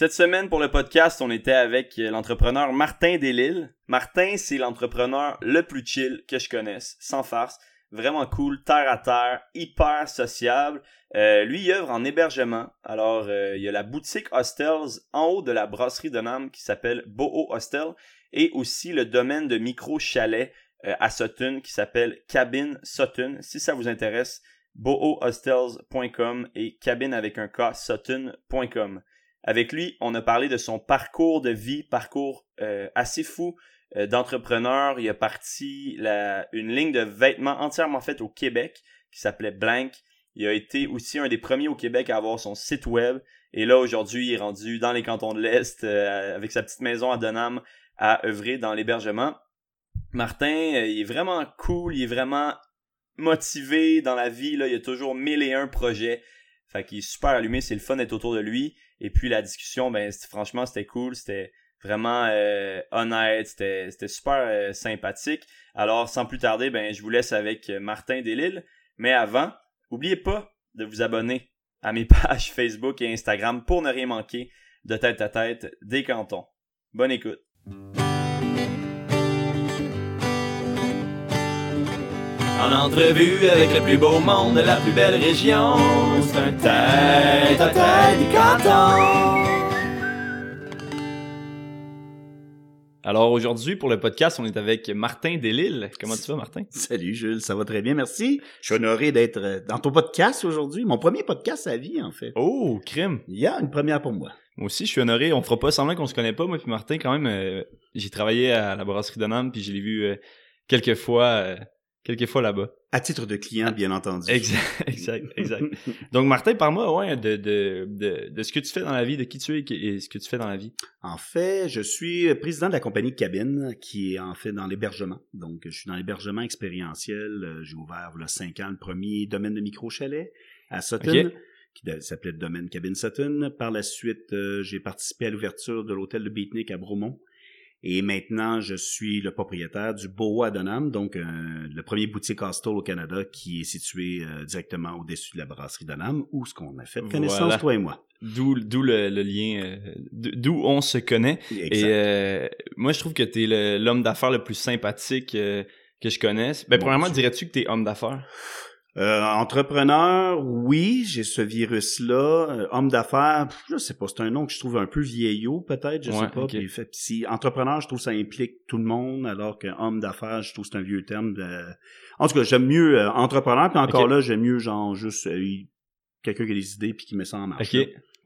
Cette semaine pour le podcast, on était avec l'entrepreneur Martin Delille. Martin, c'est l'entrepreneur le plus chill que je connaisse, sans farce. Vraiment cool, terre à terre, hyper sociable. Euh, lui, il œuvre en hébergement. Alors, euh, il y a la boutique Hostels en haut de la brasserie de Nam qui s'appelle Boho Hostel et aussi le domaine de micro chalet euh, à Sutton qui s'appelle Cabin Sutton. Si ça vous intéresse, bohohostels.com et cabine avec un K sutton.com. Avec lui, on a parlé de son parcours de vie, parcours assez fou d'entrepreneur. Il a parti la, une ligne de vêtements entièrement faite au Québec qui s'appelait Blank. Il a été aussi un des premiers au Québec à avoir son site web. Et là, aujourd'hui, il est rendu dans les cantons de l'Est euh, avec sa petite maison à Donham à œuvrer dans l'hébergement. Martin, euh, il est vraiment cool, il est vraiment motivé dans la vie. Là. Il a toujours mille et un projets. Fait qu'il est super allumé, c'est le fun d'être autour de lui. Et puis la discussion, ben franchement, c'était cool. C'était vraiment euh, honnête, c'était, c'était super sympathique. Alors, sans plus tarder, ben je vous laisse avec Martin Delille. Mais avant, N'oubliez pas de vous abonner à mes pages Facebook et Instagram pour ne rien manquer de tête à tête des cantons. Bonne écoute. En entrevue avec le plus beau monde de la plus belle région, c'est un tête à tête des cantons. Alors aujourd'hui, pour le podcast, on est avec Martin Delille. Comment tu vas, Martin? Salut Jules, ça va très bien, merci. Je suis honoré d'être euh, dans ton podcast aujourd'hui. Mon premier podcast à vie, en fait. Oh, crime! Il y a une première pour moi. Moi aussi, je suis honoré. On fera pas semblant qu'on se connaît pas, moi puis Martin, quand même. Euh, j'ai travaillé à la brasserie de Nantes, puis je l'ai vu euh, quelques fois quelques fois là-bas. À titre de client, bien entendu. Exact, exact, exact. Donc, Martin, parle-moi ouais, de, de, de, de, ce que tu fais dans la vie, de qui tu es et ce que tu fais dans la vie. En fait, je suis président de la compagnie Cabine, qui est en fait dans l'hébergement. Donc, je suis dans l'hébergement expérientiel. J'ai ouvert, il y a cinq ans, le premier domaine de micro-chalet à Sutton. qui s'appelait le domaine Cabine Sutton. Par la suite, euh, j'ai participé à l'ouverture de l'hôtel de Beatnik à Bromont, et maintenant, je suis le propriétaire du à Donham, donc euh, le premier boutique hostel au Canada qui est situé euh, directement au-dessus de la brasserie Donham, où ce qu'on a fait connaissance, toi et moi. D'où, d'où le, lien, euh, d'où on se connaît. Et moi, je trouve que tu es l'homme d'affaires le plus sympathique que je connaisse. Ben, premièrement, dirais-tu que tu es homme d'affaires? Euh, entrepreneur, oui, j'ai ce virus-là. Euh, homme d'affaires, je sais pas, c'est un nom que je trouve un peu vieillot, peut-être, je sais pas. fait, si entrepreneur, je trouve ça implique tout le monde, alors qu'homme d'affaires, je trouve c'est un vieux terme. De... En tout cas, j'aime mieux euh, entrepreneur, puis encore là, j'aime mieux genre juste quelqu'un qui a des idées puis qui met ça en marche.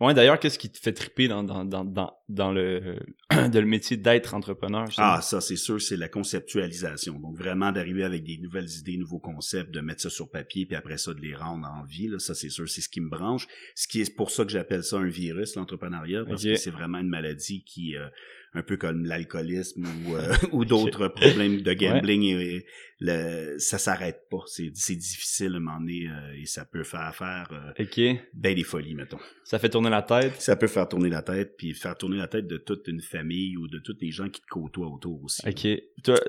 Ouais, d'ailleurs, qu'est-ce qui te fait triper dans, dans, dans, dans, dans le, de le métier d'être entrepreneur? Ah, ça, c'est sûr, c'est la conceptualisation. Donc, vraiment d'arriver avec des nouvelles idées, nouveaux concepts, de mettre ça sur papier, puis après ça, de les rendre en vie. Là, ça, c'est sûr, c'est ce qui me branche. Ce qui est pour ça que j'appelle ça un virus, l'entrepreneuriat, parce que c'est vraiment une maladie qui, euh, un peu comme l'alcoolisme ou, euh, ou d'autres problèmes de gambling et, le, ça s'arrête pas. C'est difficile à un moment donné euh, et ça peut faire faire euh, ben des folies mettons. Ça fait tourner la tête? Ça peut faire tourner la tête puis faire tourner la tête de toute une famille ou de tous les gens qui te côtoient autour aussi. Ok. Toi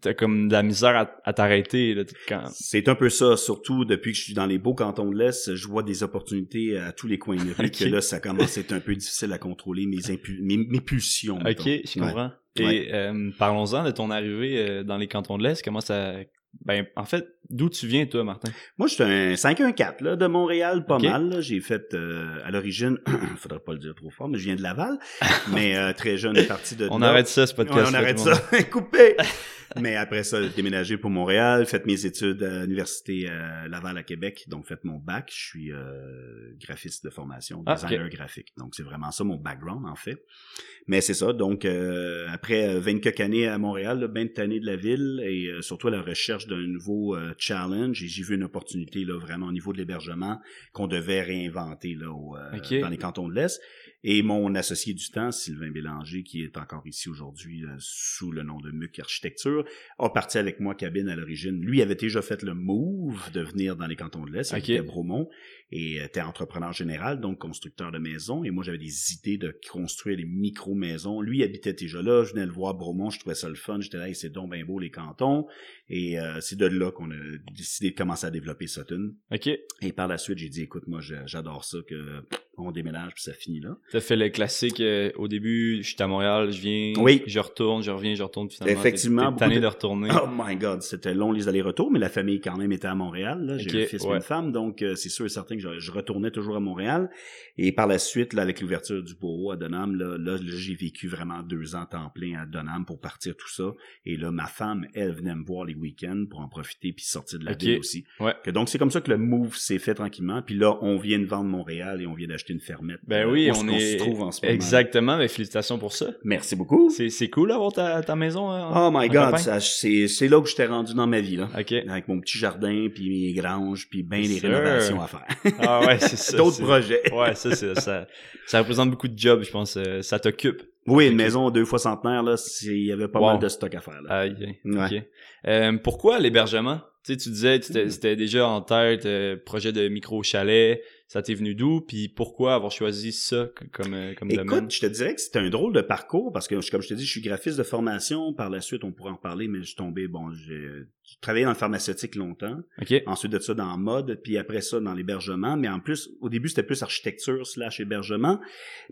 t'as comme de la misère à, t'arrêter quand c'est un peu ça surtout depuis que je suis dans les beaux cantons de l'Est je vois des opportunités à tous les coins de rue que là ça commence à être un peu difficile à contrôler mes, mes, mes pulsions ok je comprends. Et euh, parlons-en de ton arrivée euh, dans les cantons de l'Est. Comment ça. Ben, en fait, d'où tu viens, toi, Martin? Moi, je suis un 514 là, de Montréal, pas mal. J'ai fait euh, à l'origine, faudrait pas le dire trop fort, mais je viens de Laval. mais très jeune, parti de. on arrête ça, ce podcast. on arrête ça. Coupé! Mais après ça, j'ai déménagé pour Montréal, fait mes études à l'université euh, Laval à Québec, donc fait mon bac. Je suis euh, graphiste de formation, ah, designer graphique. Donc c'est vraiment ça mon background en fait. Mais c'est ça. Donc euh, après 20 quelques années à Montréal, 20 années de la ville et surtout à la recherche d'un nouveau challenge, et j'ai vu une opportunité là vraiment au niveau de l'hébergement qu'on devait réinventer là dans les cantons de l'Est. Et mon associé du temps, Sylvain Bélanger, qui est encore ici aujourd'hui euh, sous le nom de MUC Architecture, a parti avec moi cabine à l'origine. Lui avait déjà fait le move de venir dans les cantons de l'Est, okay. à Bromont, et était entrepreneur général, donc constructeur de maisons. Et moi, j'avais des idées de construire des micro-maisons. Lui habitait déjà là, je venais le voir Bromont, je trouvais ça le fun. J'étais là, c'est donc bien beau les cantons. Et euh, c'est de là qu'on a décidé de commencer à développer Sutton. OK. Et par la suite, j'ai dit, écoute, moi, j'adore ça, que on déménage, puis ça finit là. T'as fait le classique, euh, au début, je suis à Montréal, je viens, Oui. je retourne, je reviens, je retourne, finalement. Effectivement, T'es- T'es de- de retourner. Oh my god, c'était long les allers-retours, mais la famille quand même était à Montréal. là. J'ai Ok, un fils et une femme, donc euh, c'est sûr et certain que je, je retournais toujours à Montréal. Et par la suite, là, avec l'ouverture du bureau à Donham, là, là, là, j'ai vécu vraiment deux ans temps plein à Donham pour partir tout ça. Et là, ma femme, elle venait me voir les week-ends pour en profiter puis sortir de la Ok. ville aussi. Ouais. Que donc c'est comme ça que le move s'est fait tranquillement. Puis là, on vient de vendre Montréal et on vient d'acheter une fermette. Ben euh, oui, on est. se trouve en ce moment. Exactement, mais félicitations pour ça. Merci beaucoup. C'est, cool d'avoir ta, ta maison. en- Oh my en god, c'est, là que j'étais rendu dans ma vie, là. Ok. Avec mon petit jardin, puis mes granges, puis bien des rénovations à faire. Ah ouais, c'est ça. D'autres projets. Ouais, ça, ça, ça représente beaucoup de jobs, je pense. euh, Ça t'occupe. Oui, une maison deux fois centenaire, là, il y avait pas Wow. mal de stock à faire, là. Aïe, aïe. Ouais. Ok. Euh, pourquoi l'hébergement? Tu sais, tu disais, tu Mm. c'était déjà en tête, euh, projet de micro-chalet. Ça t'est venu d'où? Puis pourquoi avoir choisi ça comme, euh, comme domaine? Écoute, je te dirais que c'était un drôle de parcours parce que, comme je te dis, je suis graphiste de formation. Par la suite, on pourrait en parler, mais je suis tombé, bon, j'ai travaillé dans le pharmaceutique longtemps. Ok. Ensuite de ça, dans mode, puis après ça, dans l'hébergement. Mais en plus, au début, c'était plus architecture slash hébergement.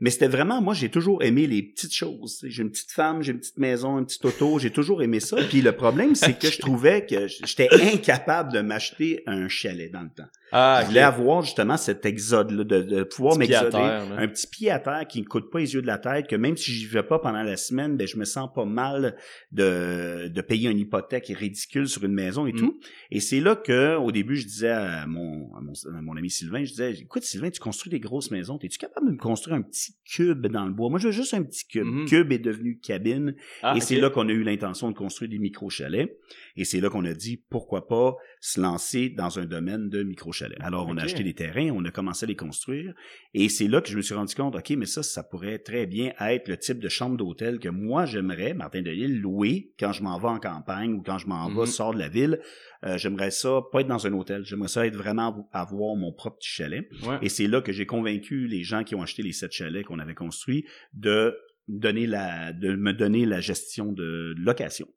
Mais c'était vraiment, moi, j'ai toujours aimé les petites choses. J'ai une petite femme, j'ai une petite maison, une petite auto. J'ai toujours aimé ça. Puis le problème, c'est que je trouvais que j'étais incapable de m'acheter un chalet dans le temps. Ah, Je voulais avoir justement cet exode-là, de, de pouvoir m'exoder. Un petit pied à terre qui ne coûte pas les yeux de la tête, que même si j'y vais pas pendant la semaine, ben je me sens pas mal de, de payer une hypothèque ridicule sur une maison et Mm. tout. Et c'est là que, au début, je disais à mon, à mon, à mon ami Sylvain, je disais, écoute Sylvain, tu construis des grosses maisons, es-tu capable de me construire un petit cube dans le bois? Moi, je veux juste un petit cube. Mhm. Cube est devenu cabine. Ah, et c'est là qu'on a eu l'intention de construire des micro-chalets. Et c'est là qu'on a dit, pourquoi pas se lancer dans un domaine de micro-chalets. Alors, on a acheté des terrains, on a commencé à les construire. Et c'est là que je me suis rendu compte, OK, mais ça, ça pourrait très bien être le type de chambre d'hôtel que moi, j'aimerais, Martin Delisle, louer quand je m'en vais en campagne ou quand je m'en Mhm. vais, sors de la ville. Euh, j'aimerais ça, pas être dans un hôtel. J'aimerais ça être vraiment avoir mon propre petit chalet. Ouais. Et c'est là que j'ai convaincu les gens qui ont acheté les sept chalets qu'on avait construits de donner la, de me donner la gestion de location.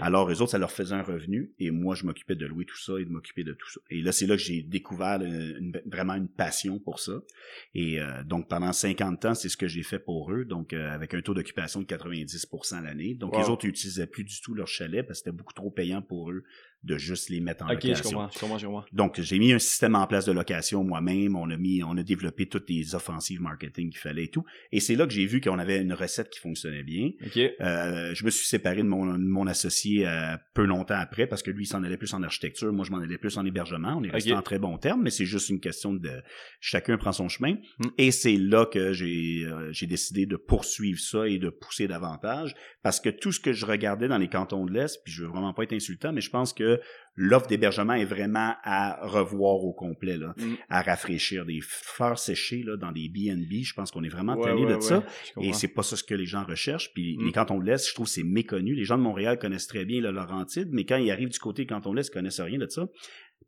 Alors, eux autres, ça leur faisait un revenu et moi, je m'occupais de louer tout ça et de m'occuper de tout ça. Et là, c'est là que j'ai découvert euh, une- vraiment une passion pour ça. Et euh, donc, pendant 50 ans, c'est ce que j'ai fait pour eux, donc euh, avec un taux d'occupation de 90% l'année. Donc, Wow. les autres, ils utilisaient plus du tout leur chalet parce que c'était beaucoup trop payant pour eux de juste les mettre en Ok, je location. comprends, je comprends, je comprends. Donc, j'ai mis un système en place de location moi-même. On a mis, on a développé toutes les offensives marketing qu'il fallait et tout. Et c'est là que j'ai vu qu'on avait une recette qui fonctionnait bien. Ok. Euh, je me suis séparé de mon, de mon associé euh, peu longtemps après parce que lui, il s'en allait plus en architecture. Moi, je m'en allais plus en hébergement. On est resté en très bons termes, mais c'est juste une question de chacun prend son chemin. Hmm. Et c'est là que j'ai euh, j'ai décidé de poursuivre ça et de pousser davantage parce que tout ce que je regardais dans les cantons de l'Est, puis je veux vraiment pas être insultant, mais je pense que l'offre d'hébergement est vraiment à revoir au complet, là, Mm. à rafraîchir. Des fleurs séchées là, dans des B&B, je pense qu'on est vraiment Ouais, tanné ouais, de ça. ouais, Et c'est pas ça ce que les gens recherchent. Puis Mm. les cantons de l'Est, je trouve que c'est méconnu. Les gens de Montréal connaissent très bien le Laurentide, mais quand ils arrivent du côté canton de l'Est, ils connaissent rien de ça.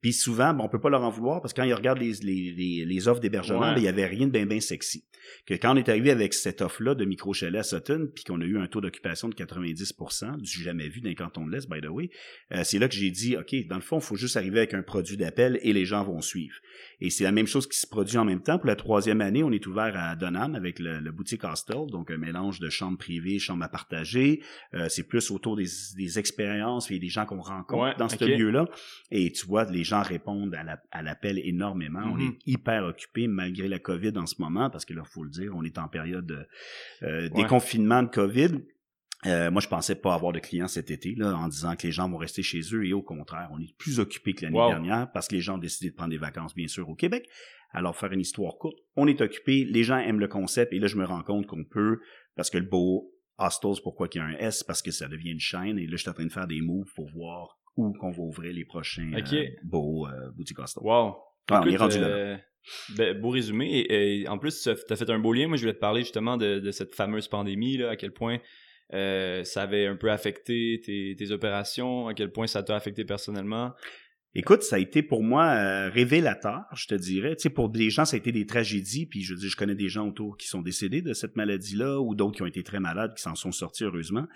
Puis souvent, ben, on peut pas leur en vouloir parce que quand ils regardent les, les, les, les offres d'hébergement, Ouais. ben, il y avait rien de bien bien sexy. Que quand on est arrivé avec cette offre-là de micro chalet à Sutton, puis qu'on a eu un taux d'occupation de 90%, du jamais vu d'un canton de l'Est, by the way, euh, c'est là que j'ai dit, OK, dans le fond, il faut juste arriver avec un produit d'appel et les gens vont suivre. Et c'est la même chose qui se produit en même temps. Pour la troisième année, on est ouvert à Donham avec le, le boutique Hostel, donc un mélange de chambres privées, chambres à partager. Euh, c'est plus autour des, des expériences et des gens qu'on rencontre Ouais, dans ce ok. lieu-là. Et tu vois, les gens répondent à la- à l'appel énormément. On Mhm. est hyper occupés malgré la COVID en ce moment, parce que là, faut le dire, on est en période euh, des Ouais. confinements de COVID. Euh, moi, je pensais pas avoir de clients cet été, là, en disant que les gens vont rester chez eux, et au contraire, on est plus occupés que l'année Wow. dernière, parce que les gens ont décidé de prendre des vacances, bien sûr, au Québec. Alors, faire une histoire courte, on est occupé, les gens aiment le concept, et là, je me rends compte qu'on peut, parce que le beau Hostels, pourquoi qu'il y a un S? Parce que ça devient une chaîne, et là, je suis en train de faire des moves pour voir où qu'on va ouvrir les prochains euh, beaux euh, boutiques hostels. Wow. Ouais, on est rendu là. euh, ben, beau résumé. Et, et en plus, tu as fait un beau lien. Moi, je voulais te parler justement de, de cette fameuse pandémie, là, à quel point euh, ça avait un peu affecté tes, tes opérations, à quel point ça t'a affecté personnellement. Écoute, ça a été pour moi euh, révélateur, je te dirais. Tu sais, pour des gens, ça a été des tragédies, puis je dire, je connais des gens autour qui sont décédés de cette maladie-là, ou d'autres qui ont été très malades, qui s'en sont sortis heureusement.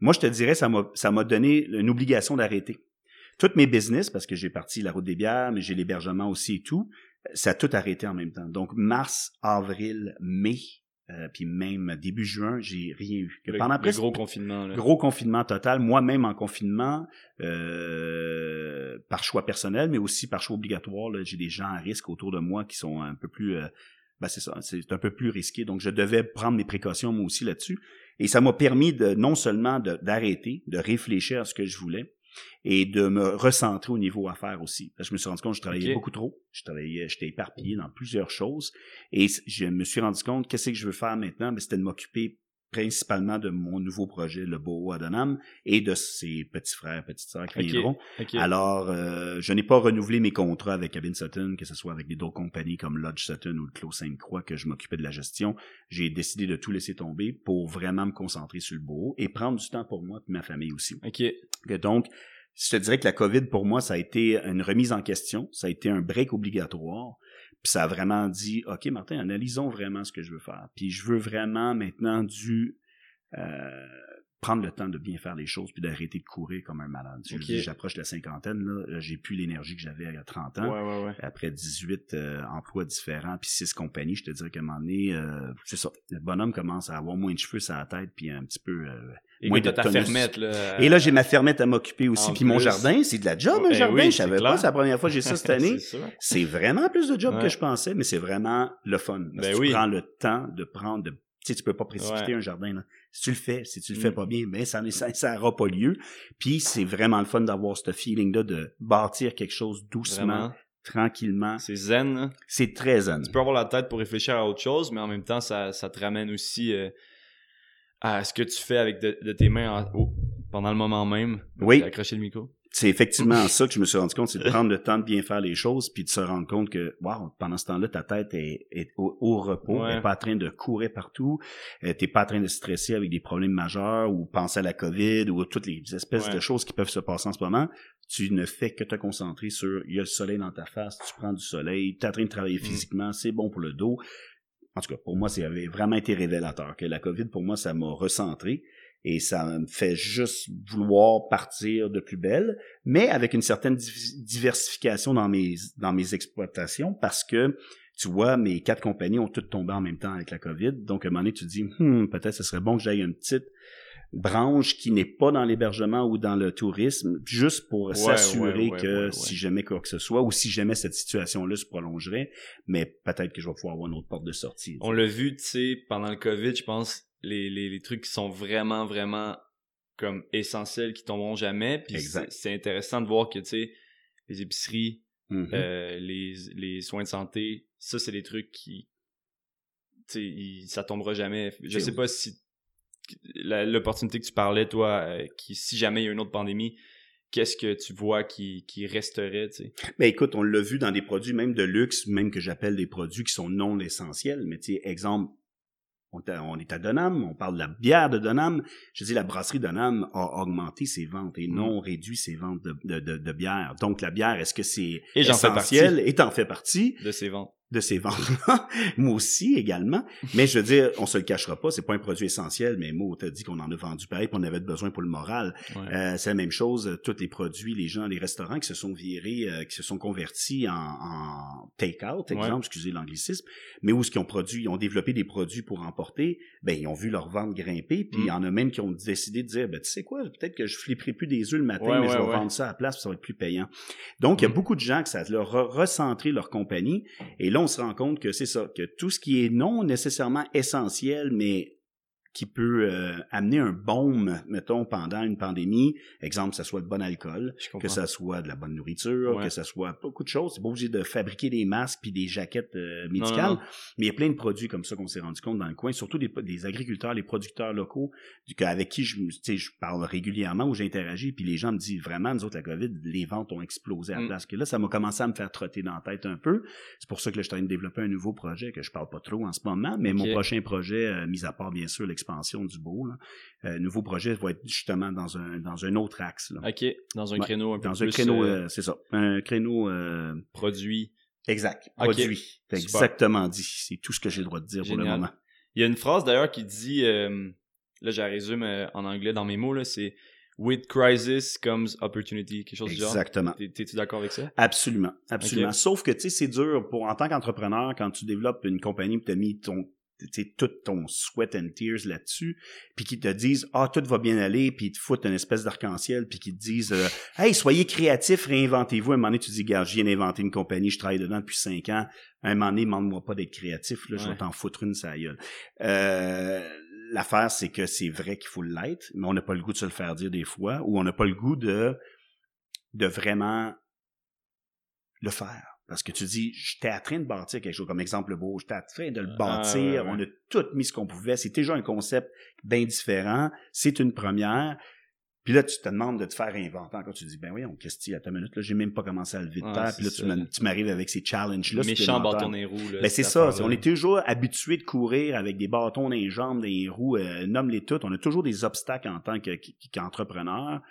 Moi, je te dirais, ça m'a donné une obligation d'arrêter. Toutes mes business, parce que j'ai parti la route des bières, mais j'ai l'hébergement aussi et tout, ça a tout arrêté en même temps. Donc, mars, avril, mai, euh, puis même début juin, j'ai rien eu. Que pendant le gros confinement. Là. Gros confinement total. Moi-même en confinement, euh, par choix personnel, mais aussi par choix obligatoire. J'ai des gens à risque autour de moi qui sont un peu plus... Euh, ben c'est ça, c'est un peu plus risqué. Donc, je devais prendre mes précautions moi aussi là-dessus. Et ça m'a permis de non seulement d'arrêter, de, réfléchir à ce que je voulais, et de me recentrer au niveau affaires aussi. je me suis rendu compte que je travaillais beaucoup trop. Je travaillais, j'étais éparpillé dans plusieurs choses. Et je me suis rendu compte, qu'est-ce que je veux faire maintenant? Ben, c'était de m'occuper principalement de mon nouveau projet, le Beau Adonam, et de ses petits frères, petites sœurs qui viendront. Alors, euh, je n'ai pas renouvelé mes contrats avec Cabin Sutton, que ce soit avec des d'autres compagnies comme Lodge Sutton ou le Clos Sainte-Croix, que je m'occupais de la gestion. J'ai décidé de tout laisser tomber pour vraiment me concentrer sur le Beau et prendre du temps pour moi et ma famille aussi. OK. Donc, je te dirais que la COVID, pour moi, ça a été une remise en question, ça a été un break obligatoire. Puis ça a vraiment dit, OK, Martin, analysons vraiment ce que je veux faire. Puis je veux vraiment maintenant du euh, prendre le temps de bien faire les choses puis d'arrêter de courir comme un malade. J'approche de la cinquantaine, là, j'ai plus l'énergie que j'avais à 30 ans. Après 18 euh, emplois différents puis 6 compagnies, je te dirais qu'à un moment donné, euh, c'est ça, le bonhomme commence à avoir moins de cheveux sur la tête puis un petit peu... Euh, moins de ta fermette, là. Et là, j'ai ma fermette à m'occuper aussi. Puis mon jardin, c'est de la job, un jardin. je savais pas, c'est la première fois que j'ai ça cette année. c'est vraiment plus de job que je pensais, mais c'est vraiment le fun. Parce ben que tu prends le temps de prendre de tu sais, tu peux pas précipiter un jardin. Là. Si tu le fais, si tu le fais mm. pas bien, mais ça ça n'aura pas lieu. Puis c'est vraiment le fun d'avoir ce feeling-là de bâtir quelque chose doucement, tranquillement. C'est zen. C'est très zen. Tu peux avoir la tête pour réfléchir à autre chose, mais en même temps, ça, ça te ramène aussi euh, à ce que tu fais avec de, tes mains pendant le moment même. Oui. Accrocher le micro c'est effectivement ça que je me suis rendu compte, c'est de prendre le temps de bien faire les choses, puis de se rendre compte que, wow, pendant ce temps-là, ta tête est, au, repos, n'est pas en train de courir partout, euh, t'es pas en train de stresser avec des problèmes majeurs ou penser à la COVID ou à toutes les espèces de choses qui peuvent se passer en ce moment. Tu ne fais que te concentrer sur, il y a le soleil dans ta face, tu prends du soleil, tu es en train de travailler mm. physiquement, c'est bon pour le dos. En tout cas, pour moi, ça avait vraiment été révélateur que la COVID, pour moi, ça m'a recentré et ça me fait juste vouloir partir de plus belle, mais avec une certaine diversification dans mes dans mes exploitations parce que tu vois, mes quatre compagnies ont toutes tombé en même temps avec la COVID. Donc, à un moment donné, tu te dis, hmm, peut-être ce serait bon que j'aille une petite branche qui n'est pas dans l'hébergement ou dans le tourisme, juste pour s'assurer que si jamais quoi que ce soit, ou si jamais cette situation-là se prolongerait, mais peut-être que je vais pouvoir avoir une autre porte de sortie. On l'a vu, tu sais, pendant le COVID, je pense, les, les, les, trucs qui sont vraiment, vraiment comme essentiels, qui tomberont jamais. Puis c'est intéressant de voir que, tu sais, les épiceries, mm-hmm. euh, les, les soins de santé, ça, c'est des trucs qui, tu sais, ça tombera jamais. Je sais pas si l'opportunité que tu parlais, toi, euh, qui si jamais il y a une autre pandémie, qu'est-ce que tu vois qui, qui resterait, tu sais? Ben écoute, on l'a vu dans des produits même de luxe, même que j'appelle des produits qui sont non essentiels, mais tu sais, exemple, on, est à Donham, on parle de la bière de Donham. Je dis la brasserie Donham a augmenté ses ventes et mm. non réduit ses ventes de, de, de, bière. Donc la bière, est-ce que c'est essentiel? Et en fait partie. De ses ventes de ces ventes-là. moi aussi également. Mais je veux dire, on se le cachera pas, c'est pas un produit essentiel, mais moi, t'as dit qu'on en a vendu pareil, qu'on avait besoin pour le moral. Euh, c'est la même chose, tous les produits, les gens, les restaurants qui se sont virés, euh, qui se sont convertis en, en take-out, exemple, excusez l'anglicisme, mais où ce qu'ils ont produit, ils ont développé des produits pour emporter, ben ils ont vu leur vente grimper, puis il y mm. en a même qui ont décidé de dire, ben tu sais quoi, peut-être que je flipperai plus des œufs le matin, mais je vais vendre ça à la place, ça va être plus payant. Donc, il y a mm. beaucoup de gens que ça leur a recentré leur compagnie, et là, on se rend compte que c'est ça, que tout ce qui est non nécessairement essentiel, mais qui peut euh, amener un baume, mettons, pendant une pandémie. Exemple, que ce soit le bon alcool, que ce soit de la bonne nourriture, que ce soit beaucoup de choses. C'est pas obligé de fabriquer des masques puis des jaquettes euh, médicales, mais il y a plein de produits comme ça qu'on s'est rendu compte dans le coin, surtout des, des agriculteurs, les producteurs locaux, avec qui je, je parle régulièrement, où j'interagis, puis les gens me disent vraiment, nous autres, la COVID, les ventes ont explosé à la mm. place. Que là, ça m'a commencé à me faire trotter dans la tête un peu. C'est pour ça que là, je suis en train de développer un nouveau projet que je parle pas trop en ce moment, mais mon prochain projet, euh, mis à part bien sûr expansion du beau. Là. Euh, nouveau projet va être justement dans un dans un autre axe. Là. OK, dans un créneau un peu Dans un créneau, euh, euh, c'est ça. Un créneau... produit. Exact, produit. exactement dit. C'est tout ce que j'ai le droit de dire pour le moment. Il y a une phrase d'ailleurs qui dit, là j'ai résume en anglais dans mes mots, là, c'est « with crisis comes opportunity, quelque chose du genre. Exactement. T'es-tu d'accord avec ça? Absolument, absolument. Sauf que, tu sais, c'est dur pour, en tant qu'entrepreneur, quand tu développes une compagnie, tu as mis ton tout ton sweat and tears là-dessus, puis qu'ils te disent ah tout va bien aller, puis ils te foutent une espèce d'arc-en-ciel, puis qu'ils te disent euh, hey soyez créatifs, réinventez-vous. À un moment donné tu dis gars, je viens d'inventer une compagnie, je travaille dedans depuis cinq ans. À un moment donné, demande-moi pas d'être créatif, là, je vais t'en foutre une ça gueule. Euh, L'affaire c'est que c'est vrai qu'il faut l'être, mais on n'a pas le goût de se le faire dire des fois, ou on n'a pas le goût de de vraiment le faire. Parce que tu dis, j'étais en train de bâtir quelque chose, comme exemple beau, j'étais en train de le ah, bâtir, on a tout mis ce qu'on pouvait, c'est déjà un concept bien différent, c'est une première. Puis là, tu te demandes de te faire inventer quand tu dis, ben oui, on question à ta minute, là, j'ai même pas commencé à lever de terre, puis là, tu m'arrives avec ces challenges-là. Méchant bâton des roues, Ben c'est ça, on est toujours habitué de courir avec des bâtons dans les jambes, des roues, euh, nomme-les toutes, on a toujours des obstacles en tant qu'entrepreneur.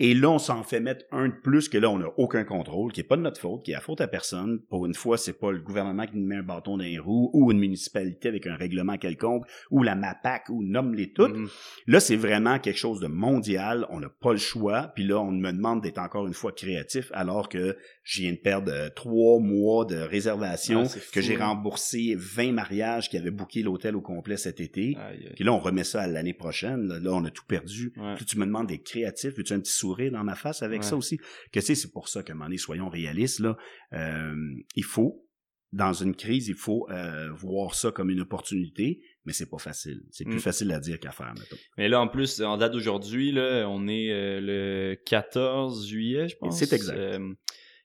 Et là, on s'en fait mettre un de plus que là, on n'a aucun contrôle, qui est pas de notre faute, qui est à faute à personne. Pour une fois, c'est pas le gouvernement qui nous met un bâton dans les roues, ou une municipalité avec un règlement quelconque, ou la MAPAC, ou nomme-les toutes. Mm-hmm. Là, c'est vraiment quelque chose de mondial. On n'a pas le choix. Puis là, on me demande d'être encore une fois créatif, alors que je viens de perdre euh, trois mois de réservation, que j'ai hein. remboursé 20 mariages qui avaient booké l'hôtel au complet cet été. Puis là, on remet ça à l'année prochaine. Là, on a tout perdu. Puis tu me demandes d'être créatif. Veux-tu un petit dans ma face avec ça aussi. Que tu c'est pour ça qu'à un moment donné, soyons réalistes, là, euh, il faut, dans une crise, il faut euh, voir ça comme une opportunité, mais c'est pas facile. C'est plus mm. facile à dire qu'à faire, mettons. Mais là, en plus, en date d'aujourd'hui, là, on est euh, le 14 juillet, je pense. C'est exact.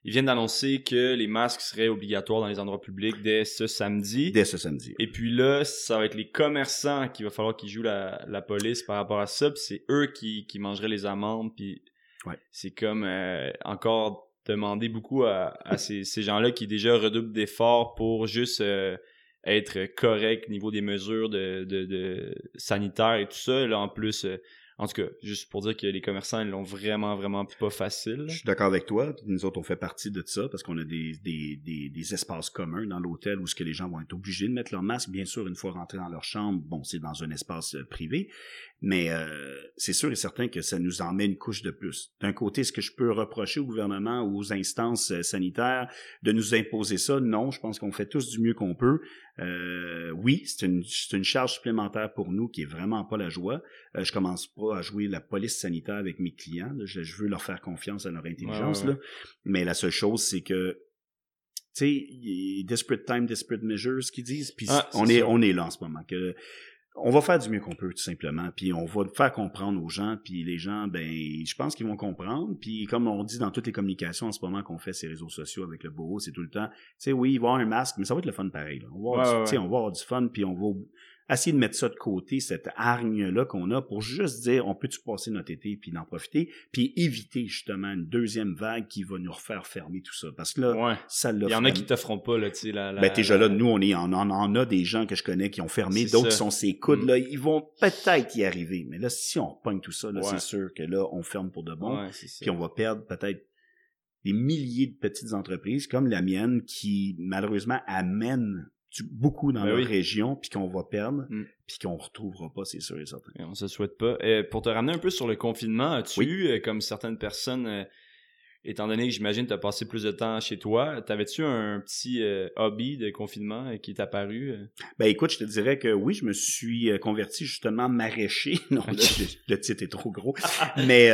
ils viennent d'annoncer que les masques seraient obligatoires dans les endroits publics dès ce samedi. Dès ce samedi. Et puis là, ça va être les commerçants qui va falloir qu'ils jouent la, la police par rapport à ça. Puis c'est eux qui, qui mangeraient les amendes. Puis c'est comme euh, encore demander beaucoup à, ces, gens-là qui déjà redoublent d'efforts pour juste euh, être correct au niveau des mesures de, de, sanitaires et tout ça. Là, en plus, euh, en tout cas, juste pour dire que les commerçants, ils l'ont vraiment, vraiment pas facile. Je suis d'accord avec toi. Nous autres, on fait partie de ça parce qu'on a des, des, des, espaces communs dans l'hôtel où ce que les gens vont être obligés de mettre leur masque. Bien sûr, une fois rentrés dans leur chambre, bon, c'est dans un espace privé. Mais euh, c'est sûr et certain que ça nous en met une couche de plus. D'un côté, est-ce que je peux reprocher au gouvernement ou aux instances euh, sanitaires de nous imposer ça? Non, je pense qu'on fait tous du mieux qu'on peut. Euh, oui, c'est une, une, charge supplémentaire pour nous qui est vraiment pas la joie. Euh, je commence pas à jouer la police sanitaire avec mes clients. Je, veux leur faire confiance à leur intelligence. Là. Mais la seule chose, c'est que tu sais, desperate time, desperate measures qu'ils disent. Puis ah, on est, on est là en ce moment. Que on va faire du mieux qu'on peut tout simplement puis on va faire comprendre aux gens puis les gens ben je pense qu'ils vont comprendre puis comme on dit dans toutes les communications en ce moment qu'on fait ces réseaux sociaux avec le bureau c'est tout le temps tu sais oui il va y avoir un masque mais ça va être le fun pareil on va on va avoir du fun puis on va essayer de mettre ça de côté, cette hargne-là qu'on a pour juste dire on peut-tu passer notre été puis d'en profiter, puis éviter justement une deuxième vague qui va nous refaire fermer tout ça. Parce que là, ça l'a Il y en a qui t'offront pas, là, tu sais. La, ben, déjà là, nous, on est, on en, a des gens que je connais qui ont fermé, d'autres sont ces coudes, là, mm. ils vont peut-être y arriver. Mais là, si on pogne tout ça, là, c'est sûr que là, on ferme pour de bon. puis on va perdre peut-être des milliers de petites entreprises comme la mienne qui, malheureusement, amènent beaucoup dans ben la région, puis qu'on va perdre, mm. puis qu'on retrouvera pas, c'est sûr et certain. Et on se souhaite pas. Pour te ramener un peu sur le confinement, as-tu eu, euh, comme certaines personnes, euh, étant donné que j'imagine tu as passé plus de temps chez toi, t'avais-tu un petit euh, hobby de confinement qui est apparu? Ben écoute, je te dirais que oui, je me suis converti justement maraîcher. Non, le, titre est trop gros. Mais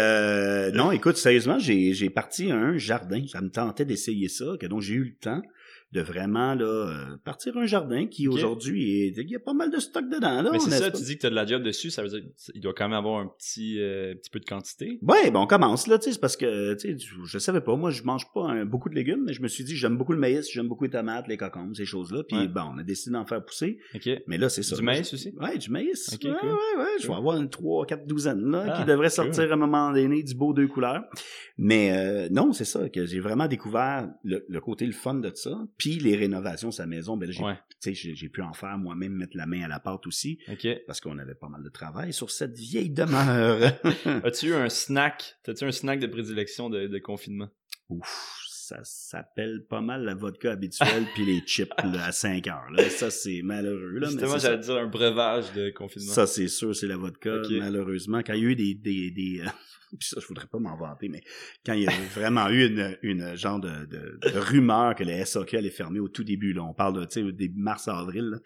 non, écoute, sérieusement, j'ai parti un jardin. Ça me tentait d'essayer ça, que donc j'ai eu le temps de vraiment là euh, partir un jardin qui aujourd'hui est il y a pas mal de stock dedans là mais c'est ça tu dis que tu as de la job dessus ça veut dire qu'il doit quand même avoir un petit euh, petit peu de quantité. Ouais ben on commence là tu sais c'est parce que tu sais je savais pas. Moi je mange pas beaucoup de légumes mais je me suis dit j'aime beaucoup le maïs j'aime beaucoup les tomates les cocombes ces choses là puis bon on a décidé d'en faire pousser. Mais là c'est ça. Du maïs aussi? Ouais du maïs. Ouais, ouais ouais je vais avoir une trois quatre douzaines là qui ah, devrait sortir à un moment donné du beau deux couleurs. Mais euh, non c'est ça que j'ai vraiment découvert le, le côté le fun de ça puis les rénovations de sa maison, ben j'ai pu en faire moi-même, mettre la main à la pâte aussi. Parce qu'on avait pas mal de travail sur cette vieille demeure. As-tu eu un snack? As-tu un snack de prédilection de, confinement? Ouf, ça s'appelle pas mal la vodka habituelle puis les chips à 5 heures. Là. Ça, c'est malheureux. Là, Justement, j'allais dire un breuvage de confinement. Ça, c'est sûr, c'est la vodka. Malheureusement, quand il y a eu des... des, des euh, puis ça, je voudrais pas m'en vanter, mais quand il y a vraiment eu une, une genre de, de, rumeur que les SOK allaient fermer au tout début, là, on parle de, tu sais, début mars-avril,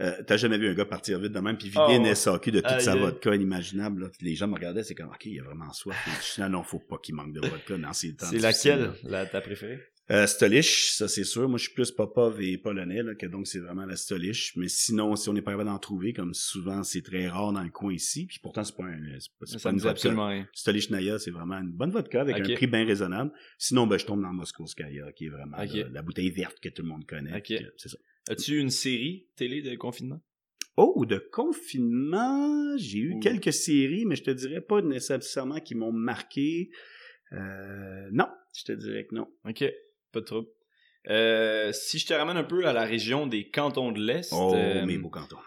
euh, t'as jamais vu un gars partir vite de même puis vider oh, une SAQ de toute sa vodka inimaginable. Là. Les gens me regardaient, c'est comme, OK, il y a vraiment soif. non, non, faut pas qu'il manque de vodka dans ces temps. C'est laquelle, la, ta préférée? Euh, Stolich, ça c'est sûr. Moi, je suis plus Popov et polonais, là, que donc c'est vraiment la Stolich. Mais sinon, si on n'est pas capable d'en trouver, comme souvent c'est très rare dans le coin ici, puis pourtant c'est pas un, c'est pas, une vodka. absolument rien. Stolich Naya, c'est vraiment une bonne vodka avec un prix bien raisonnable. Sinon, ben je tombe dans Moskovskaya, qui est vraiment la, bouteille verte que tout le monde connaît. C'est ça. As-tu une série télé de confinement? Oh, de confinement, j'ai eu quelques séries, mais je te dirais pas nécessairement qui m'ont marqué. Euh, non, je te dirais que non. Ok, pas de trouble. Euh, si je te ramène un peu à la région des cantons de l'Est. Oh, euh, mes beaux cantons.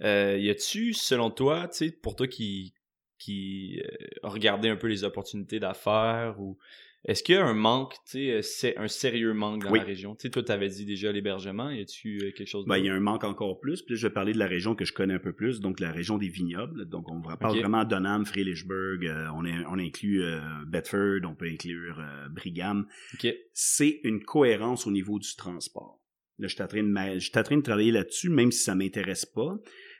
y a-tu, selon toi, tu sais, pour toi qui, qui a regardé un peu les opportunités d'affaires ou est-ce qu'il y a un manque, tu sais, c'est un sérieux manque dans la région? Tu sais, toi, tu avais dit déjà l'hébergement. Y a-tu euh, quelque chose ben, il y a un manque encore plus. Puis je vais parler de la région que je connais un peu plus, donc la région des vignobles. Donc, on parle vraiment Donham, Freilichburg, euh, on, on inclut euh, Bedford, on peut inclure Brigham. C'est une cohérence au niveau du transport. Là, je suis en train de, de travailler là-dessus, même si ça m'intéresse pas.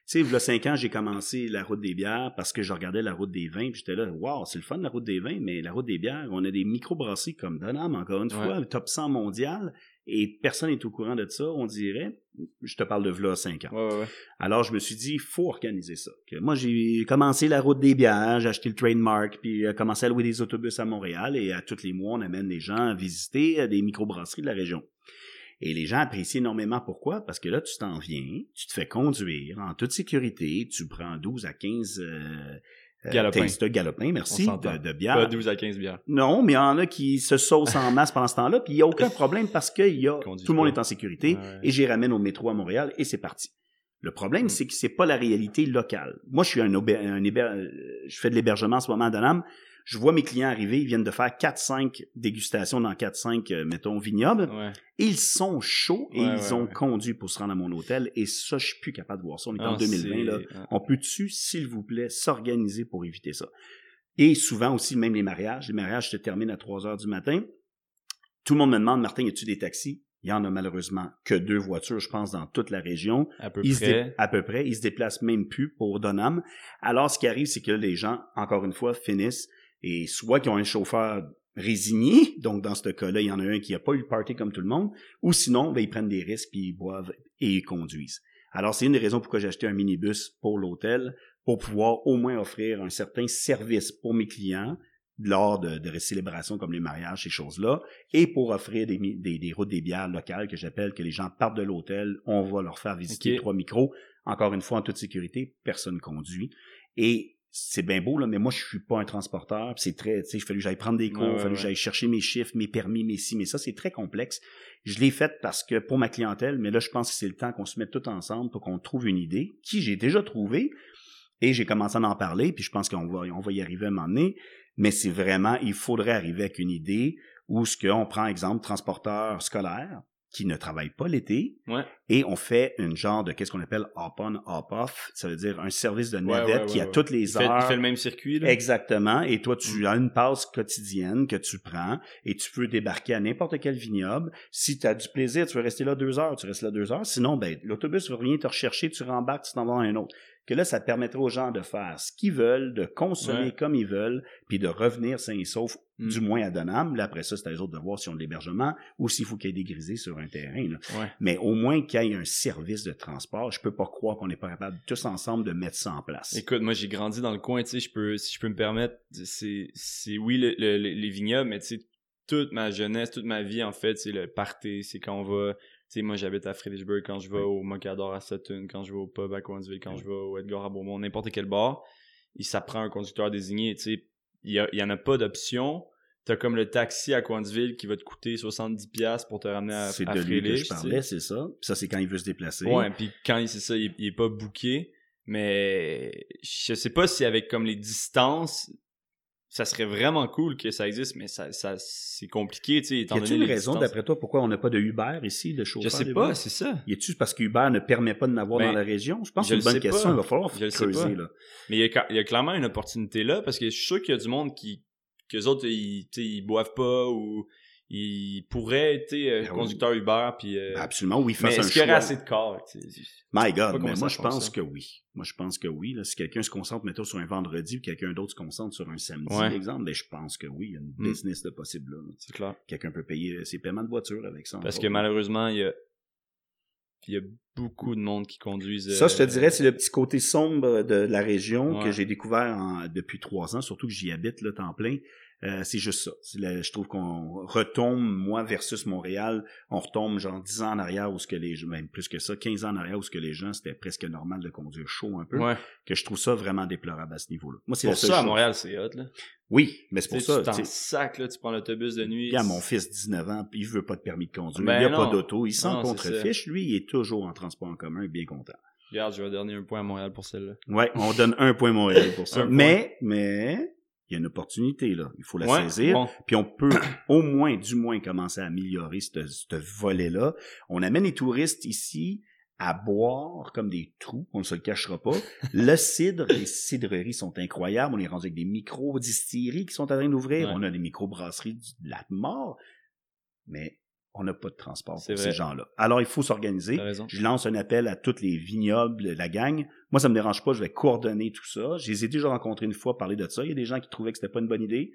Tu sais, il y a cinq ans, j'ai commencé la route des bières parce que je regardais la route des vins, puis j'étais là, wow, c'est le fun la route des vins, mais la route des bières, on a des micro-brasseries comme Donham, encore une fois, top 100 mondial, et personne n'est au courant de ça, on dirait. Je te parle de v'là 5 ans. Ouais, Alors, je me suis dit, il faut organiser ça. moi, j'ai commencé la route des bières, j'ai acheté le trademark, puis j'ai commencé à louer des autobus à Montréal, et à tous les mois, on amène les gens à visiter euh, des micro-brasseries de la région. Et les gens apprécient énormément. Pourquoi? Parce que là, tu t'en viens, tu te fais conduire en toute sécurité, tu prends 12 à 15 euh, euh galopins. de galopins, merci, de, de, bière. Pas 12 à 15 bières. Non, mais il y en a qui se saucent en masse pendant ce temps-là, puis il n'y a aucun problème parce que y a, tout le monde est en sécurité et j'y ramène au métro à Montréal et c'est parti. Le problème, mm. c'est que c'est pas la réalité locale. Moi, je suis un, un euh, je fais de l'hébergement en ce moment à Donham je vois mes clients arriver, ils viennent de faire 4-5 dégustations dans 4-5, euh, mettons, vignobles. Ils sont chauds et ils ont conduit pour se rendre à mon hôtel. Et ça, je suis plus capable de voir ça. On est en 2020, là. On peut-tu, s'il vous plaît, s'organiser pour éviter ça? Et souvent aussi, même les mariages. Les mariages se terminent à 3 heures du matin. Tout le monde me demande, Martin, y a-tu des taxis? Il y en a malheureusement que deux voitures, je pense, dans toute la région. À peu près. À peu près. Ils se déplacent même plus pour Donham. Alors, ce qui arrive, c'est que les gens, encore une fois, finissent et soit qu'ils ont un chauffeur résigné, donc dans ce cas-là, il y en a un qui n'a pas eu le party comme tout le monde, ou sinon, ben, ils prennent des risques, puis ils boivent et ils conduisent. Alors, c'est une des raisons pourquoi j'ai acheté un minibus pour l'hôtel, pour pouvoir au moins offrir un certain service pour mes clients lors de, de célébrations comme les mariages, ces choses-là, et pour offrir des, des, routes des bières locales que j'appelle que les gens partent de l'hôtel, on va leur faire visiter trois micros, encore une fois en toute sécurité, personne conduit. Et c'est bien beau, là, mais moi, je suis pas un transporteur. C'est très, tu sais, il fallait que j'aille prendre des cours, il fallait que j'aille chercher mes chiffres, mes permis, mes ci, mais ça, c'est très complexe. Je l'ai fait parce que pour ma clientèle, mais là, je pense que c'est le temps qu'on se mette tout ensemble pour qu'on trouve une idée, qui j'ai déjà trouvée, et j'ai commencé à en parler, puis je pense qu'on va, on va y arriver à un moment donné, mais c'est vraiment, il faudrait arriver avec une idée où ce qu'on prend, exemple, transporteur scolaire, qui ne travaillent pas l'été. Et on fait une genre de qu'est-ce qu'on appelle hop-on, hop-off? Ça veut dire un service de navette qui a toutes les heures. il fait le même circuit. Là. Exactement. Et toi, tu mm. as une passe quotidienne que tu prends et tu peux débarquer à n'importe quel vignoble. Si tu as du plaisir, tu veux rester là deux heures, tu restes là deux heures. Sinon, ben, l'autobus va venir te rechercher, tu rembarques, tu t'en vas à un autre que là, ça permettrait aux gens de faire ce qu'ils veulent, de consommer comme ils veulent, puis de revenir sains et saufs, mm. du moins à Donham. Là, après ça, c'est à eux autres de voir si on de l'hébergement ou s'il faut qu'il y ait des grisés sur un terrain. Mais au moins qu'il y ait un service de transport, je peux pas croire qu'on n'est pas capable tous ensemble de mettre ça en place. Écoute, moi, j'ai grandi dans le coin, tu sais, je peux, si je peux me permettre, c'est, c'est oui, les vignobles, mais tu sais, toute ma jeunesse, toute ma vie, en fait, c'est le party, c'est quand on va sais, moi, j'habite à Fredericksburg quand je vais au Mocador à Sutton, quand je vais au pub à Coinsville, quand je vais au Edgar à Beaumont, n'importe quel bar, il s'apprend un conducteur désigné, tu sais. Il y, en a pas d'option. T'as comme le taxi à Coinsville qui va te coûter 70$ pour te ramener à, C'est de lui que je parlais, c'est ça. ça, c'est quand il veut se déplacer. Ouais, puis quand c'est ça, il, il est pas booké. Mais je sais pas si avec comme les distances, ça serait vraiment cool que ça existe, mais ça, ça c'est compliqué, tu sais, étant y a-t-il une raison, d'après toi, pourquoi on n'a pas de Uber ici, de chauffeur? Je sais pas, c'est ça. Y a-tu parce que Uber ne permet pas de n'avoir dans ben, la région? Je pense que c'est une bonne question, il va falloir je creuser, là. Mais il y, a, clairement une opportunité là, parce que je suis sûr qu'il y a du monde qui, qu'eux autres, ils, ils boivent pas ou il pourrait être euh, ben conducteur Uber puis euh, ben, absolument oui mais est-ce qu'il y aurait assez de corps my god mais moi je pense que oui. Moi je pense que oui là, si quelqu'un se concentre mettons sur un vendredi ou quelqu'un d'autre se concentre sur un samedi par exemple ben, je pense que oui il y a une hmm. business de possible là c'est clair. Quelqu'un peut payer ses paiements de voiture avec ça parce que malheureusement il y a il y a beaucoup de monde qui conduisent. Ça, je te euh, dirais, c'est le petit côté sombre de la région que j'ai découvert depuis trois ans, surtout que j'y habite là, temps plein. Euh, c'est juste ça. je trouve qu'on retombe, moi versus Montréal, on retombe genre 10 ans en arrière où ce que les gens, même plus que ça, 15 ans en arrière où ce que les gens, c'était presque normal de conduire chaud un peu. Que je trouve ça vraiment déplorable à ce niveau-là. Moi, c'est pour ça, à Montréal, c'est hot, là. Oui, mais c'est pour ça. Tu t'en sac, là, tu prends l'autobus de nuit. a mon fils, 19 ans, il veut pas de permis de conduire. Ben il a pas d'auto. Il s'en contrefiche. Lui, il est toujours en transport en commun, bien content. Regarde, je vais donner un point à Montréal pour celle-là. Ouais, on donne un point à Montréal pour ça. mais, mais, il y a une opportunité là, il faut la saisir. Puis on peut au moins, du moins, commencer à améliorer ce volet-là. On amène les touristes ici à boire comme des trous, on ne se le cachera pas. Le cidre, les cidreries sont incroyables. On est rendu avec des micro-distilleries qui sont en train d'ouvrir. On a des micro-brasseries de la mort. Mais on n'a pas de transport pour ces gens-là. Alors, il faut s'organiser. Je lance un appel à toutes les vignobles, la gang. Moi, ça me dérange pas, je vais coordonner tout ça. Je les ai déjà rencontrés une fois, parler de ça. Il y a des gens qui trouvaient que c'était pas une bonne idée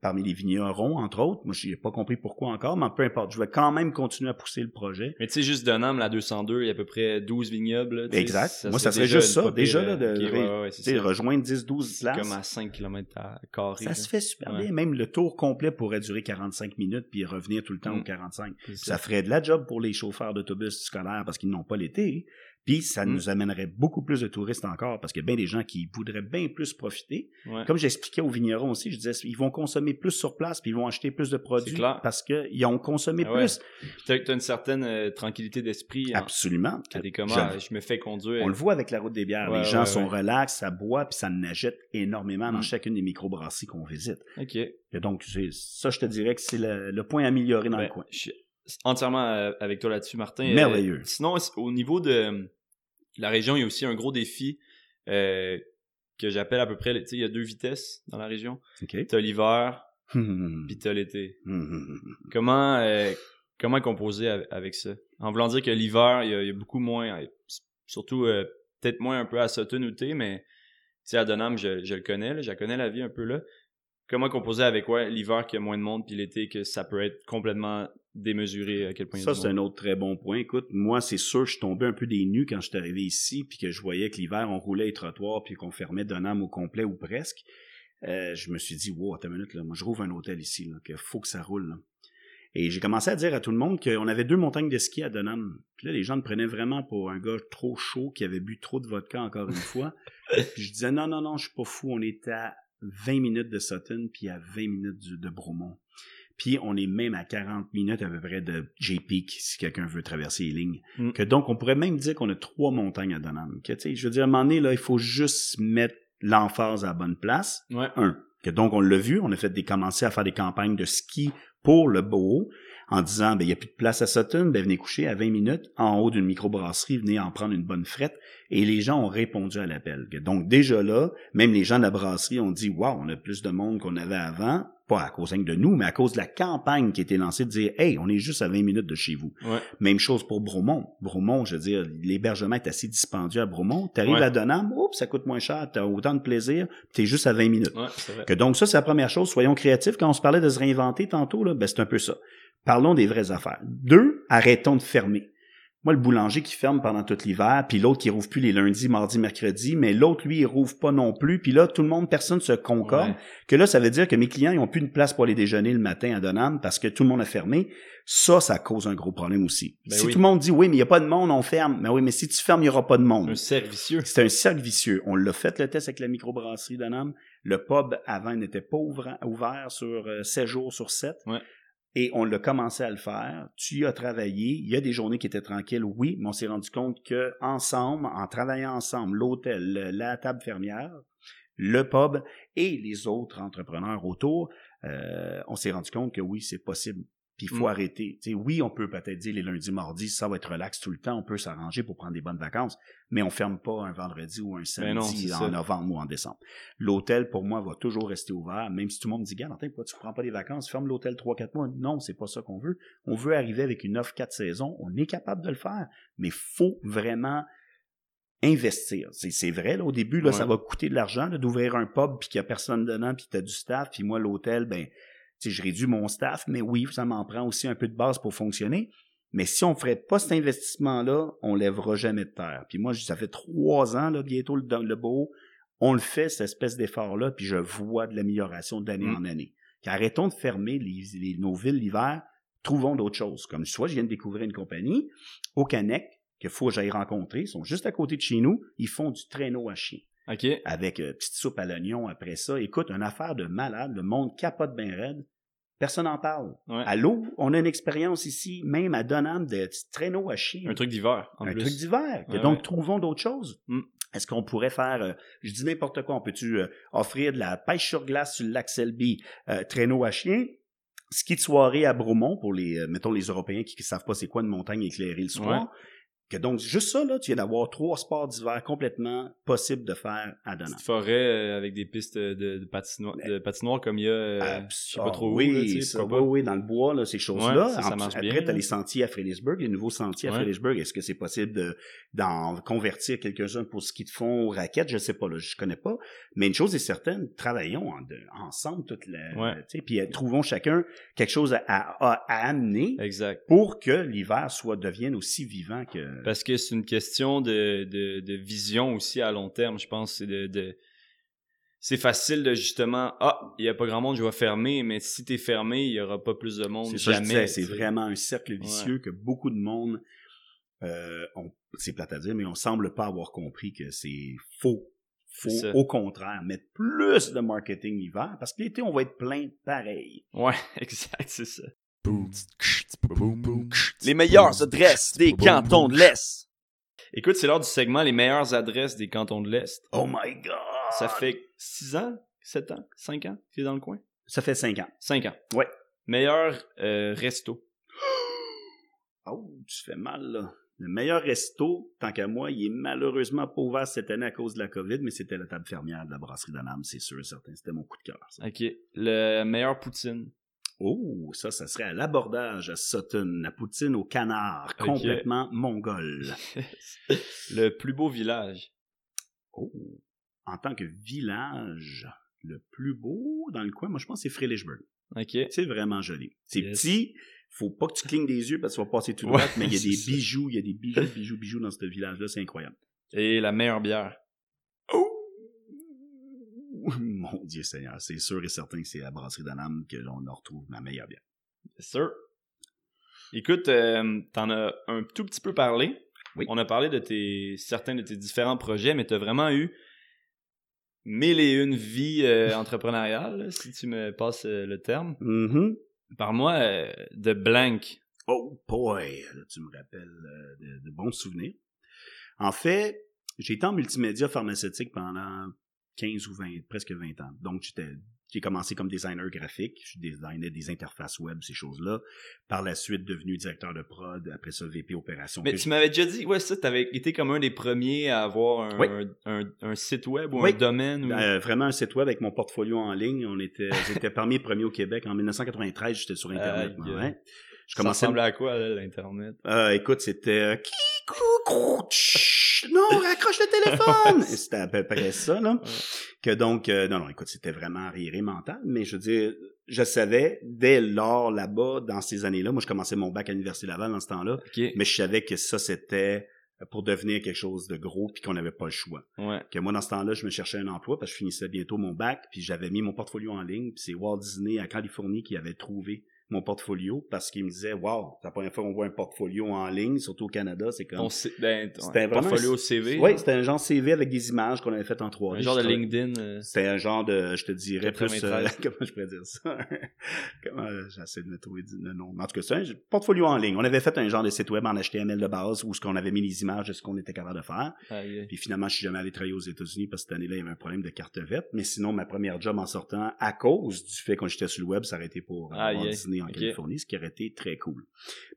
parmi les vignerons, entre autres. Moi, je n'ai pas compris pourquoi encore, mais peu importe. Je vais quand même continuer à pousser le projet. Mais tu sais, juste d'un la 202, il y a à peu près 12 vignobles. exact. Moi, ça serait juste ça. Déjà, là, de rejoindre 10-12 places. comme à 5 km à carré. Ça se fait super bien. Même le tour complet pourrait durer 45 minutes puis revenir tout le temps aux 45. Mm. Ça. ferait de la job pour les chauffeurs d'autobus scolaires parce qu'ils n'ont pas l'été. Puis ça mm. nous amènerait beaucoup plus de touristes encore parce qu'il y a bien des gens qui voudraient bien plus profiter. Comme j'expliquais aux vignerons aussi, je disais, ils vont consommer plus sur place puis ils vont acheter plus de produits parce qu'ils ont consommé ah plus. Tu as, une certaine euh, tranquillité d'esprit. Absolument. des comment je me fais conduire. On le voit avec la route des bières. les gens sont relax, ça boit puis ça n'achète énormément dans mm. chacune des microbrasseries qu'on visite. OK. Et donc, ça, je te dirais que c'est le, point amélioré dans le coin. Je suis entièrement euh, avec toi là-dessus, Martin. Merveilleux. sinon, au niveau de la région, il y a aussi un gros défi euh, que j'appelle à peu près, tu sais, il y a deux vitesses dans la région. Okay. T'as l'hiver, puis t'as l'été. comment euh, comment composer avec ça? En voulant dire que l'hiver, il, y, a beaucoup moins, surtout euh, peut-être moins un peu à Sutton ou T, mais tu sais, à Donham, je, je le connais, je connais la vie un peu là. Comment composer avec ouais, l'hiver qu'il y a moins de monde, puis l'été que ça peut être complètement démesuré à quel point Ça, c'est un autre très bon point. Écoute, moi, c'est sûr, je suis tombé un peu des nues quand je suis arrivé ici, puis que je voyais que l'hiver, on roulait les trottoirs, puis qu'on fermait d'un âme au complet ou presque. Euh, je me suis dit, wow, attends une minute, là, moi, je rouvre un hôtel ici, là, qu'il faut que ça roule. Là. Et j'ai commencé à dire à tout le monde qu'on avait deux montagnes de ski à Donham. Puis là, les gens me prenaient vraiment pour un gars trop chaud qui avait bu trop de vodka encore une fois. puis je disais, non, non, non, je suis pas fou, on est à 20 minutes de Sutton, puis à 20 minutes de Bromont. Puis on est même à 40 minutes à peu près de J-Peak, si quelqu'un veut traverser les lignes. Mm. Que donc, on pourrait même dire qu'on a trois montagnes à Donham. Que, je veux dire, à un moment donné, là, il faut juste mettre l'emphase à la bonne place. Un. Que donc, on l'a vu, on a fait des, commencé à faire des campagnes de ski pour le beau en disant, ben, il n'y a plus de place à Sutton, ben, venez coucher à 20 minutes en haut d'une microbrasserie, venez en prendre une bonne frette. Et les gens ont répondu à l'appel. Donc, déjà là, même les gens de la brasserie ont dit, waouh, on a plus de monde qu'on avait avant. Pas à cause de nous, mais à cause de la campagne qui a été lancée de dire, hey, on est juste à 20 minutes de chez vous. Même chose pour Bromont. Bromont, je veux dire, l'hébergement est assez dispendieux à Bromont. Tu arrives à Donham, oups, ça coûte moins cher, tu as autant de plaisir, tu es juste à 20 minutes. que donc ça, c'est la première chose. Soyons créatifs. Quand on se parlait de se réinventer tantôt, là, ben, c'est un peu ça. Parlons des vraies affaires. Deux, arrêtons de fermer. Moi, le boulanger qui ferme pendant tout l'hiver, puis l'autre qui rouvre plus les lundis, mardis, mercredis, mais l'autre, lui, il rouvre pas non plus. Puis là, tout le monde, personne se concorde. Que là, ça veut dire que mes clients, ils ont plus de place pour aller déjeuner le matin à Donham parce que tout le monde a fermé. Ça, ça cause un gros problème aussi. Ben si tout le monde dit, oui, mais il n'y a pas de monde, on ferme. Mais oui, mais si tu fermes, il n'y aura pas de monde. C'est un cercle vicieux. C'est un cercle vicieux. On l'a fait, le test avec la microbrasserie Donham. Le pub, avant, n'était pas ouvert, sur 7 euh, jours sur 7. Et on l'a commencé à le faire. Tu y as travaillé. Il y a des journées qui étaient tranquilles, oui, mais on s'est rendu compte que ensemble, en travaillant ensemble, l'hôtel, la table fermière, le pub et les autres entrepreneurs autour, euh, on s'est rendu compte que oui, c'est possible. Puis il faut mm. arrêter. oui, on peut peut-être dire les lundis, mardis, ça va être relax tout le temps, on peut s'arranger pour prendre des bonnes vacances, mais on ferme pas un vendredi ou un ben samedi en novembre ou en décembre. L'hôtel, pour moi, va toujours rester ouvert, même si tout le monde me dit, gars, pourquoi tu prends pas des vacances, ferme l'hôtel 3-4 mois. Non, c'est pas ça qu'on veut. On veut arriver avec une offre 4 saisons, on est capable de le faire, mais faut vraiment investir. C'est vrai, là, au début, là, ça va coûter de l'argent d'ouvrir un pub puis qu'il y a personne dedans puis tu as du staff puis moi l'hôtel ben je réduis mon staff, mais oui, ça m'en prend aussi un peu de base pour fonctionner. Mais si on ferait pas cet investissement-là, on lèvera jamais de terre. Puis moi, ça fait trois ans, là, bientôt, le, le beau, on le fait, cette espèce d'effort-là, puis je vois de l'amélioration d'année mm. en année. arrêtons de fermer les, nos villes l'hiver, trouvons d'autres choses. Comme soit je viens de découvrir une compagnie, au Canec, qu'il faut que j'aille rencontrer, ils sont juste à côté de chez nous, ils font du traîneau à chien. Avec euh, petite soupe à l'oignon après ça. Écoute, une affaire de malade, le monde capote bien raide. Personne n'en parle. À l'eau, on a une expérience ici, même à Donham, de traîneau à chien. Un truc d'hiver, Un truc d'hiver. donc, trouvons d'autres choses. Mm. Est-ce qu'on pourrait faire, euh, je dis n'importe quoi, on peut-tu euh, offrir de la pêche sur glace sur le lac Selby, traîneau à chien, ski de soirée à Bromont pour les, mettons, les Européens qui ne savent pas c'est quoi une montagne éclairée le soir. Que donc, juste ça, là, tu viens d'avoir trois sports d'hiver complètement possibles de faire à Donald. Une forêt euh, avec des pistes de, de, patinoire, de patinoire comme il y a, euh, je sais pas trop oui, où, là, ça, oui, oui, dans le bois, là, ces choses-là. ça, marche après, tu as les sentiers à Fredericksburg, les nouveaux sentiers à Fredericksburg. Est-ce que c'est possible de, d'en convertir quelques-uns pour ce qu'ils font aux raquettes? Je sais pas, là, je connais pas. Mais une chose est certaine, travaillons ensemble toute la, tu sais, puis euh, trouvons chacun quelque chose à, à, à amener. Exact. Pour que l'hiver soit, devienne aussi vivant que, parce que c'est une question de, de, vision aussi à long terme, je pense. C'est de, c'est facile de justement ah il y a pas grand monde je vais fermer mais si tu es fermé il y aura pas plus de monde jamais c'est vraiment un cercle vicieux que beaucoup de monde euh, c'est plate à dire mais on semble pas avoir compris que c'est faux. Faut au contraire mettre plus de marketing hiver parce que l'été on va être plein pareil. Ouais exact c'est ça les meilleures adresses des cantons de l'Est. Écoute, c'est l'heure du segment Les meilleures adresses des cantons de l'Est. Oh my God! Ça fait 6 ans, 7 ans, 5 ans que tu es dans le coin? Ça fait 5 ans. 5 ans. Ouais. Meilleur euh, resto. Oh, tu fais mal, là. Le meilleur resto, tant qu'à moi, il est malheureusement pas ouvert cette année à cause de la COVID, mais c'était la table fermière de la brasserie d'Anam, c'est sûr et certain. C'était mon coup de cœur. OK. Le meilleur poutine. Oh, ça, ça serait à l'abordage à Sutton, la poutine au canard, complètement mongol. le plus beau village. Oh, en tant que village, le plus beau dans le coin, moi je pense que c'est Frelichburg. OK. C'est vraiment joli. C'est petit, faut pas que tu clignes des yeux parce que tu vas passer tout droit, mais il y a des bijoux, il y a des bijoux, bijoux, bijoux dans ce village-là, c'est incroyable. Et la meilleure bière. Mon Dieu Seigneur, c'est sûr et certain que c'est la brasserie d'Anam que l'on retrouve la meilleure bière. C'est sûr. Écoute, euh, t'en as un tout petit peu parlé. Oui. On a parlé de tes certains de tes différents projets, mais tu as vraiment eu mille et une vies euh, entrepreneuriales, si tu me passes euh, le terme. Mm-hmm. Par-moi de blank. Oh boy, tu me rappelles de, de, bons souvenirs. En fait, j'ai été en multimédia pharmaceutique pendant 15 ou 20, presque 20 ans. Donc, j'étais, j'ai commencé comme designer graphique. Je designais des interfaces web, ces choses-là. Par la suite, devenu directeur de prod, après ça, VP opération. Mais tu m'avais déjà dit, ouais, ça, t'avais été comme un des premiers à avoir un, un, site web ou un domaine. Euh, vraiment un site web avec mon portfolio en ligne. On était, j'étais parmi les premiers au Québec. En 1993, j'étais sur Internet. Je commençais... Ça ressemblait à quoi, l'Internet? Euh, écoute, c'était... Non, raccroche le téléphone! c'était à peu près ça, là. Que donc, euh, non, non, écoute, c'était vraiment rire mental, mais je veux dire, je savais, dès lors, là-bas, dans ces années-là, moi, je commençais mon bac à l'Université Laval dans ce temps-là, mais je savais que ça, c'était pour devenir quelque chose de gros puis qu'on n'avait pas le choix. Que moi, dans ce temps-là, je me cherchais un emploi parce que je finissais bientôt mon bac puis j'avais mis mon portfolio en ligne puis c'est Walt Disney à Californie qui avait trouvé mon portfolio parce qu'il me disait Wow, c'est la première fois qu'on voit un portfolio en ligne, surtout au Canada, c'est comme. Ben, C'était vraiment portfolio un- CV. Oui, c'était un genre CV avec des images qu'on avait faites en 3D. un genre de LinkedIn. euh, C'était un genre de, je te dirais plus, euh, 93. comment je pourrais dire ça? comment, euh, j'essaie de me trouver le nom. En tout cas, c'est un portfolio en ligne. On avait fait un genre de site web en HTML de base où ce qu'on avait mis les images de ce qu'on était capable de faire. Puis finalement, je suis jamais allé travailler aux États-Unis parce que cette année-là, il y avait un problème de carte verte. Mais sinon, ma première job en sortant, à cause du fait qu'on j'étais sur le web, ça aurait été pour Walt aïe. En. Californie, ce qui aurait été très cool.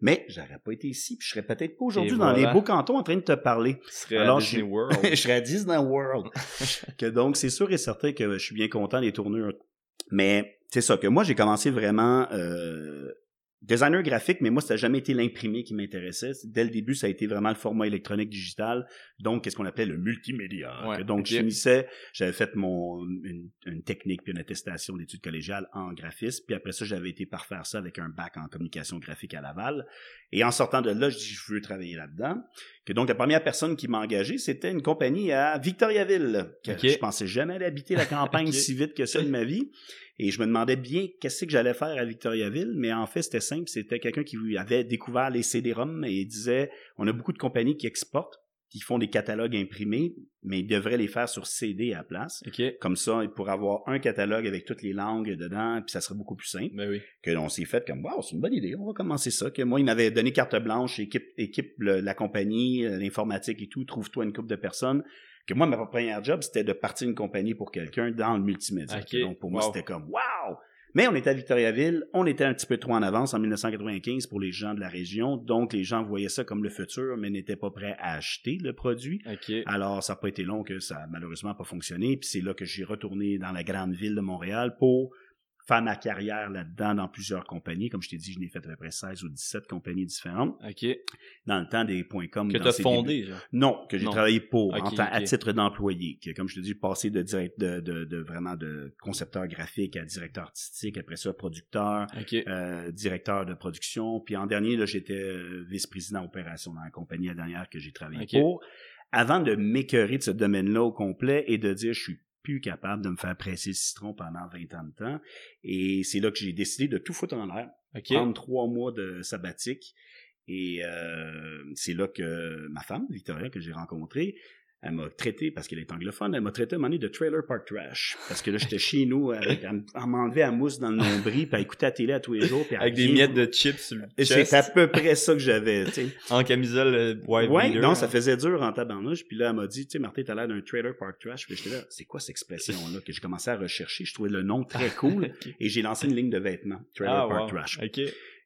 Mais j'aurais pas été ici, puis je serais peut-être pas aujourd'hui dans les beaux cantons en train de te parler. Serais Alors, à je Disney suis- World. je serais à Disney World. que donc, c'est sûr et certain que je suis bien content des tournures. Mais c'est ça, que moi, j'ai commencé vraiment euh, designer graphique, mais moi, ça n'a jamais été l'imprimé qui m'intéressait. Dès le début, ça a été vraiment le format électronique digital. Donc, qu'est-ce qu'on appelait le multimédia. Ouais, donc, je finissais, j'avais fait mon une, une technique puis une attestation d'études collégiales en graphisme. Puis après ça, j'avais été parfaire ça avec un bac en communication graphique à Laval. Et en sortant de là, je dis, je veux travailler là-dedans. Que donc, la première personne qui m'a engagé, c'était une compagnie à Victoriaville. Que Ok. Je pensais jamais aller habiter la campagne si vite que ça de ma vie. Et je me demandais bien qu'est-ce que j'allais faire à Victoriaville. Mais en fait, c'était simple. C'était quelqu'un qui avait découvert les CD-ROM et il disait, on a beaucoup de compagnies qui exportent, qui font des catalogues imprimés, mais ils devraient les faire sur CD à la place. Comme ça, pour avoir un catalogue avec toutes les langues dedans, puis ça serait beaucoup plus simple Ben oui. que on s'est fait comme wow c'est une bonne idée on va commencer ça que moi il m'avait donné carte blanche équipe équipe le- la compagnie euh, l'informatique et tout trouve-toi une couple de personnes que moi ma première job c'était de partir une compagnie pour quelqu'un dans le multimédia Ok. Que donc pour moi c'était comme wow mais on était à Victoriaville, on était un petit peu trop en avance en 1995 pour les gens de la région, donc les gens voyaient ça comme le futur, mais n'étaient pas prêts à acheter le produit. Alors, ça n'a pas été long que ça a malheureusement pas fonctionné. Puis c'est là que j'ai retourné dans la grande ville de Montréal pour faire ma carrière là-dedans dans plusieurs compagnies. Comme je t'ai dit, je n'ai fait à peu près 16 ou 17 compagnies différentes OK. dans le temps des points .com. Que t'as ses fondé, débuts. genre. Non, que j'ai travaillé pour, en tant, à titre d'employé. Que, comme je te dis, passé de direct, de, de, de vraiment de concepteur graphique à directeur artistique, après ça producteur, OK. euh, directeur de production. Puis en dernier, là, j'étais euh, vice-président opération dans la compagnie la dernière que j'ai travaillé pour. Avant de m'écœurer de ce domaine-là au complet et de dire je suis plus capable de me faire presser le citron pendant 20 ans de temps. Et c'est là que j'ai décidé de tout foutre en l'air, OK. prendre trois mois de sabbatique. Et euh, c'est là que ma femme, Victoria, que j'ai rencontrée, elle m'a traité, parce qu'elle est anglophone, elle m'a traité à un moment donné de trailer park trash. Parce que là, j'étais chez nous, elle, elle m'enlevait à mousse dans le nombril, puis elle écoutait la télé à tous les jours. Puis Avec des vient- miettes de chips sur le Et chest. C'est à peu près ça que j'avais, tu sais. En camisole euh, white Ouais, non, ça faisait dur en tabarnouche. Puis là, elle m'a dit, tu sais, Martin, t'as l'air d'un trailer park trash. Puis j'étais là, c'est quoi cette expression-là? Que j'ai commencé à rechercher? Je trouvais le nom très cool. Et j'ai lancé une ligne de vêtements, trailer Ah, park wow. trash. OK.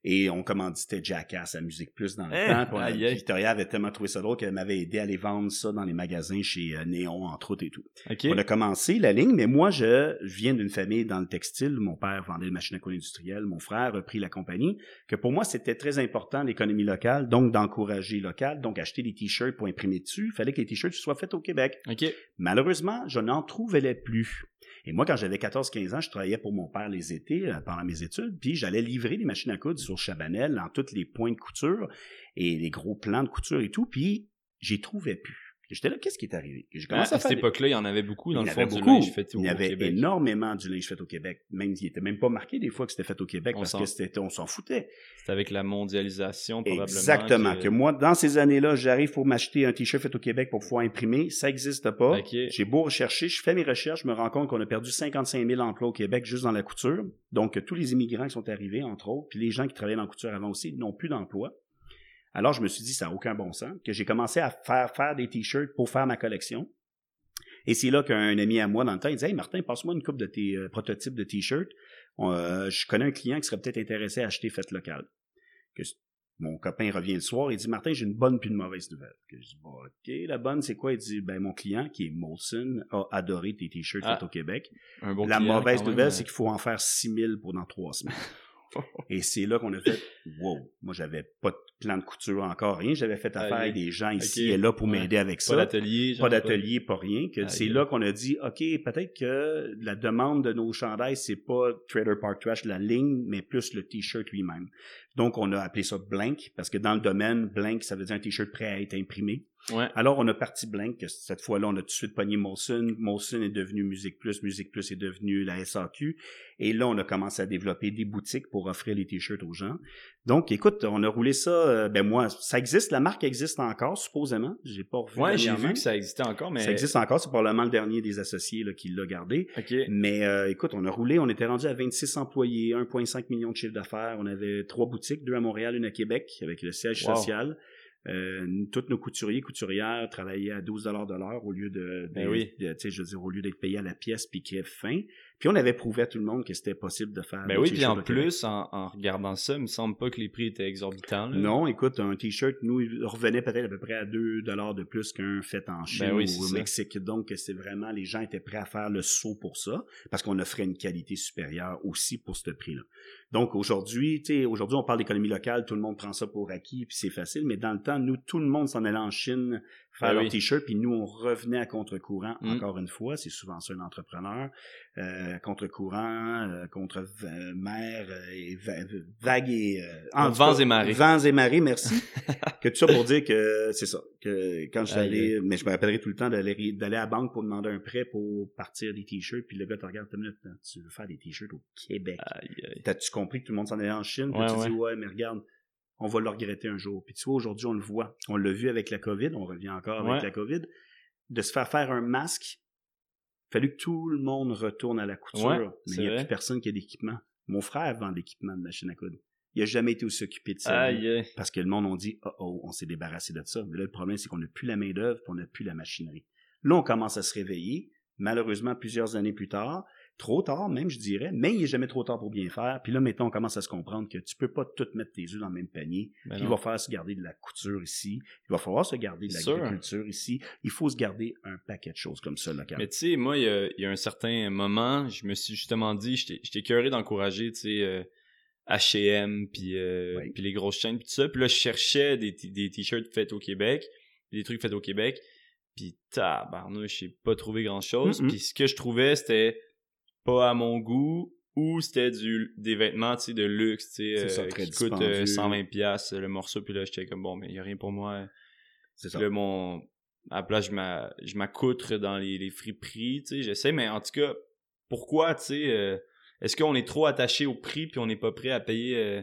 Et on commanditait Jackass à Musique Plus dans le Hein? temps. Puis. Victoria avait tellement trouvé ça drôle qu'elle m'avait aidé à aller vendre ça dans les magasins chez euh, Néon, entre autres et tout. On a commencé la ligne, mais moi, je, viens d'une famille dans le textile. Mon père vendait des machines à coudre industrielles. Mon frère a repris la compagnie. Que pour moi, c'était très important l'économie locale, donc d'encourager local, donc acheter des t-shirts pour imprimer dessus. Il fallait que les t-shirts soient faits au Québec. Malheureusement, je n'en trouvais plus. Et moi, quand j'avais 14-15 ans, je travaillais pour mon père les étés euh, pendant mes études, puis j'allais livrer des machines à coudre sur Chabanel dans tous les points de couture et les gros plans de couture et tout, puis j'y trouvais plus. J'étais là, qu'est-ce qui est arrivé? J'ai Ouais, commencé à à cette époque-là, il y en avait beaucoup dans il le y fond avait du linge fait au il y avait Québec. énormément du linge fait au Québec. Même, il était même pas marqué des fois que c'était fait au Québec On parce que c'était, on s'en foutait. C'était avec la mondialisation, probablement. Exactement. que- Que moi, dans ces années-là, j'arrive pour m'acheter un t-shirt fait au Québec pour pouvoir imprimer. Ça existe pas. J'ai beau rechercher, je fais mes recherches, je me rends compte qu'on a perdu 55 000 emplois au Québec juste dans la couture. Donc, tous les immigrants qui sont arrivés, entre autres, puis les gens qui travaillaient dans la couture avant aussi, n'ont plus d'emploi. Alors, je me suis dit, ça n'a aucun bon sens, que j'ai commencé à faire, faire des t-shirts pour faire ma collection. Et c'est là qu'un ami à moi, dans le temps, il disait, Hey Martin, passe-moi une coupe de tes euh, prototypes de t-shirts. Euh, je connais un client qui serait peut-être intéressé à acheter Fête locale. Que mon copain revient le soir, il dit, Martin, j'ai une bonne puis une mauvaise nouvelle. Que je dis, Bon, OK, la bonne, c'est quoi? Il dit, ben, mon client, qui est Molson, a adoré tes t-shirts Ah. faits au Québec. Un bon la client, mauvaise nouvelle, euh, c'est qu'il faut en faire 6000 pour dans trois semaines. Et c'est là qu'on a fait, wow, moi j'avais pas de plan de couture encore, rien. J'avais fait affaire avec des gens ici et là pour Ouais. m'aider avec Pas ça. d'atelier. genre, Pas d'atelier, pas rien. Que Aïe. c'est là qu'on a dit, OK, peut-être que la demande de nos chandails, c'est pas Trader Park Trash, la ligne, mais plus le t-shirt lui-même. Donc, on a appelé ça blank, parce que dans le domaine, blank, ça veut dire un t-shirt prêt à être imprimé. Ouais. Alors, on a parti Blink. Cette fois-là, on a tout de suite pogné Molson. Molson est devenu Musique Plus. Musique Plus est devenu la SAQ. Et là, on a commencé à développer des boutiques pour offrir les t-shirts aux gens. Donc, écoute, on a roulé ça. euh, ben moi, ça existe. La marque existe encore, supposément. J'ai pas revu. Ouais, j'ai vu que ça existait encore, mais. Ça existe encore. C'est probablement le dernier des associés là, qui l'a gardé. Mais euh, écoute, on a roulé, on était rendu à 26 employés, 1,5 million de chiffre d'affaires. On avait trois boutiques, deux à Montréal, une à Québec, avec le siège Wow. social. Euh, tous nos couturiers, couturières travaillaient à 12 de l'heure au lieu de, Ben oui. de- je veux dire, au lieu d'être payé à la pièce puis qu'il y ait faim. Puis on avait prouvé à tout le monde que c'était possible de faire. Ben oui, puis en plus, en, en regardant ça, il me semble pas que les prix étaient exorbitants. là. Non, écoute, un t-shirt, nous, il revenait peut-être à peu près à 2 dollars de plus qu'un fait en Chine Ben oui, ou au ça. Mexique. Donc, c'est vraiment, les gens étaient prêts à faire le saut pour ça, parce qu'on offrait une qualité supérieure aussi pour ce prix-là. Donc, aujourd'hui, tu sais, aujourd'hui, on parle d'économie locale, tout le monde prend ça pour acquis, puis c'est facile, mais dans le temps, nous, tout le monde s'en allait en Chine faire Ben leur oui. t-shirt, puis nous, on revenait à contre-courant, Mm. encore une fois, c'est souvent ça un entrepreneur, euh, contre-courant, euh, contre euh, mer euh, et va- vague et... euh, en Vents et marées. Vents et marées, merci. que tout ça pour dire que c'est ça. Que quand je suis allé, mais je me rappellerai tout le temps d'aller d'aller à la banque pour demander un prêt pour partir des t-shirts, puis le gars te regarde, tu veux faire des t-shirts au Québec? T'as-tu compris que tout le monde s'en allait en Chine? Puis Ouais, tu ouais. dis, ouais, mais regarde, on va le regretter un jour. Puis tu vois, aujourd'hui, on le voit. On l'a vu avec la COVID, on revient encore avec la COVID. De se faire faire un masque, fallu que tout le monde retourne à la couture. Ouais, mais il n'y a vrai. plus personne qui a d'équipement. Mon frère vend d'équipement de machine à coudre. Il a jamais été aussi occupé de ça. Aïe, aïe. Parce que le monde on dit, oh, oh, on s'est débarrassé de ça. Mais là, le problème, c'est qu'on n'a plus la main-d'œuvre et on n'a plus la machinerie. Là, on commence à se réveiller. Malheureusement, plusieurs années plus tard, trop tard même, je dirais, mais il n'est jamais trop tard pour bien faire. Puis là, maintenant, on commence à se comprendre que tu peux pas tout mettre tes œufs dans le même panier. Ben il va falloir se garder de la couture ici. Il va falloir se garder de l'agriculture ici. Il faut se garder un paquet de choses comme ça localement. Mais tu sais, moi, il y a, il y a un certain moment, je me suis justement dit, j'étais curieux d'encourager, tu sais, euh, H&M, puis euh, Oui. puis les grosses chaînes, puis tout ça. Puis là, je cherchais des, des t-shirts faits au Québec, des trucs faits au Québec. Puis tabarnouche, j'ai pas trouvé grand-chose. Mm-mm. Puis ce que je trouvais, c'était pas à mon goût, ou c'était du des vêtements, tu sais, de luxe, tu sais, euh, qui coûtent euh, dispendieux. 120 pièces le morceau. Puis là, j'étais comme, bon, mais il y a rien pour moi. C'est ça. Là, mon. À la place, je m'a- je m'accoutre dans les, les friperies, tu sais, j'essaie, mais en tout cas, pourquoi, tu sais, euh, est-ce qu'on est trop attaché au prix puis on n'est pas prêt à payer euh,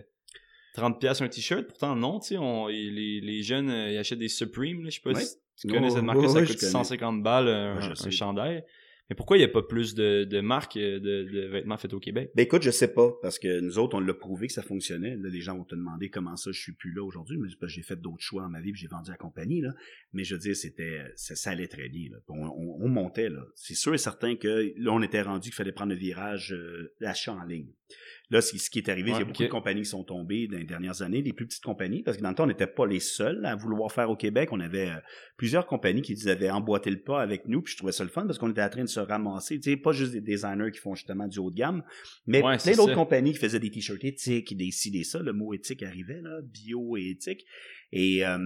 30 pièces un t-shirt? Pourtant, non, tu sais, les, les jeunes, euh, ils achètent des Supreme, je sais pas Ouais. si tu connais Oh, cette marque-là, ouais, ça je coûte connais. 150 balles un, Ouais, je un chandail. Mais pourquoi il n'y a pas plus de, marques euh, de, vêtements faits au Québec? Ben écoute, je sais pas, parce que nous autres, on l'a prouvé que ça fonctionnait. Là, les gens vont te demander comment ça, je suis plus là aujourd'hui, mais parce que j'ai fait d'autres choix dans ma vie, j'ai vendu la compagnie. Mais je veux dire, c'était, ça, allait très bien. On, on- on montait. C'est sûr et certain que là, on était rendu qu'il fallait prendre le virage euh, l'achat en ligne. Là, ce qui- est arrivé, Ouais, il y a beaucoup de compagnies qui sont tombées dans les dernières années, des plus petites compagnies, parce que dans le temps, on n'était pas les seuls à vouloir faire au Québec. On avait euh, plusieurs compagnies qui avaient emboîté le pas avec nous, puis je trouvais ça le fun parce qu'on était en train de se ramasser, tu sais, pas juste des designers qui font justement du haut de gamme, mais Ouais, plein d'autres compagnies qui faisaient des t-shirts éthiques, des ci, des ça. Le mot éthique arrivait, là, bio et éthique. Et euh,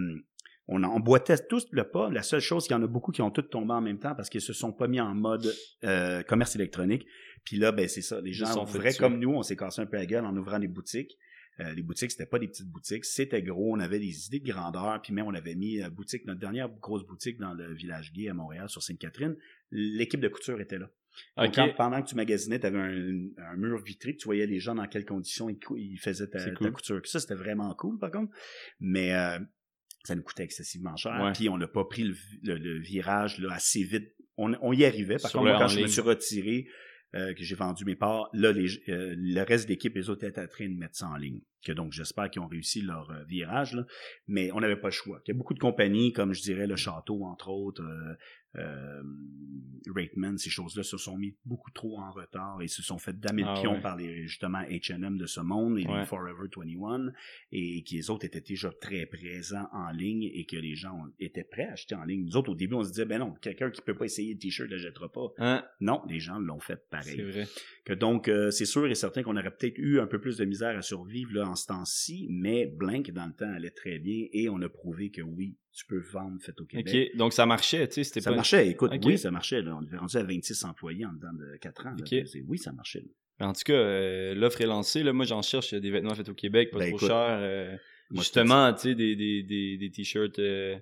on emboîtait tous le pas. La seule chose, c'est qu'il y en a beaucoup qui ont tous tombé en même temps parce qu'ils se sont pas mis en mode euh, commerce électronique. Puis là, ben c'est ça. Les gens se sont tuer. comme nous, on s'est cassé un peu la gueule en ouvrant des boutiques. Euh, les boutiques, c'était pas des petites boutiques, c'était gros. On avait des idées de grandeur. Puis même, on avait mis euh, boutique, notre dernière grosse boutique dans le village gay à Montréal, sur Sainte-Catherine. L'équipe de couture était là. Donc, Ok. quand- pendant que tu magasinais, tu avais un, un mur vitré, puis tu voyais les gens dans quelles conditions ils, faisaient ta, C'est ta cool. couture. Ça, c'était vraiment cool, par contre. Mais euh, ça nous coûtait excessivement cher. Ouais. Puis on n'a pas pris le, vi- le- le virage là, assez vite. On, on y arrivait. Par Sur contre, moi, quand je me suis retiré, que j'ai vendu mes parts, là, euh, le reste de l'équipe, les autres étaient en train de mettre ça en ligne. Que donc, j'espère qu'ils ont réussi leur euh, virage. Là. Mais on n'avait pas le choix. Il y a beaucoup de compagnies, comme je dirais le Château, entre autres, euh, euh, Rateman, ces choses-là se sont mis beaucoup trop en retard et se sont fait damer le Ah pion ouais. par les justement H&M de ce monde et Ouais. les Forever 21 et que les autres étaient déjà très présents en ligne et que les gens ont- étaient prêts à acheter en ligne. Nous autres, au début, on se disait, ben non, quelqu'un qui peut pas essayer le t-shirt ne l'achètera pas. Hein? Non, les gens l'ont fait C'est pareil. vrai. Que donc, euh, c'est sûr et certain qu'on aurait peut-être eu un peu plus de misère à survivre là, en ce temps-ci, mais Blink, dans le temps, allait très bien et on a prouvé que oui, tu peux vendre fait au Québec. Ok, donc ça marchait, tu sais, c'était Ça pas... marchait, écoute, oui, ça marchait. Là. On était rendu à 26 employés en dedans de 4 ans. là. Oui, ça marchait. là. En tout cas, euh, l'offre est lancée. Là, moi, j'en cherche des vêtements faits au Québec, pas Ben, trop écoute, cher. euh, justement, tu sais, des, des, des, des t-shirts euh,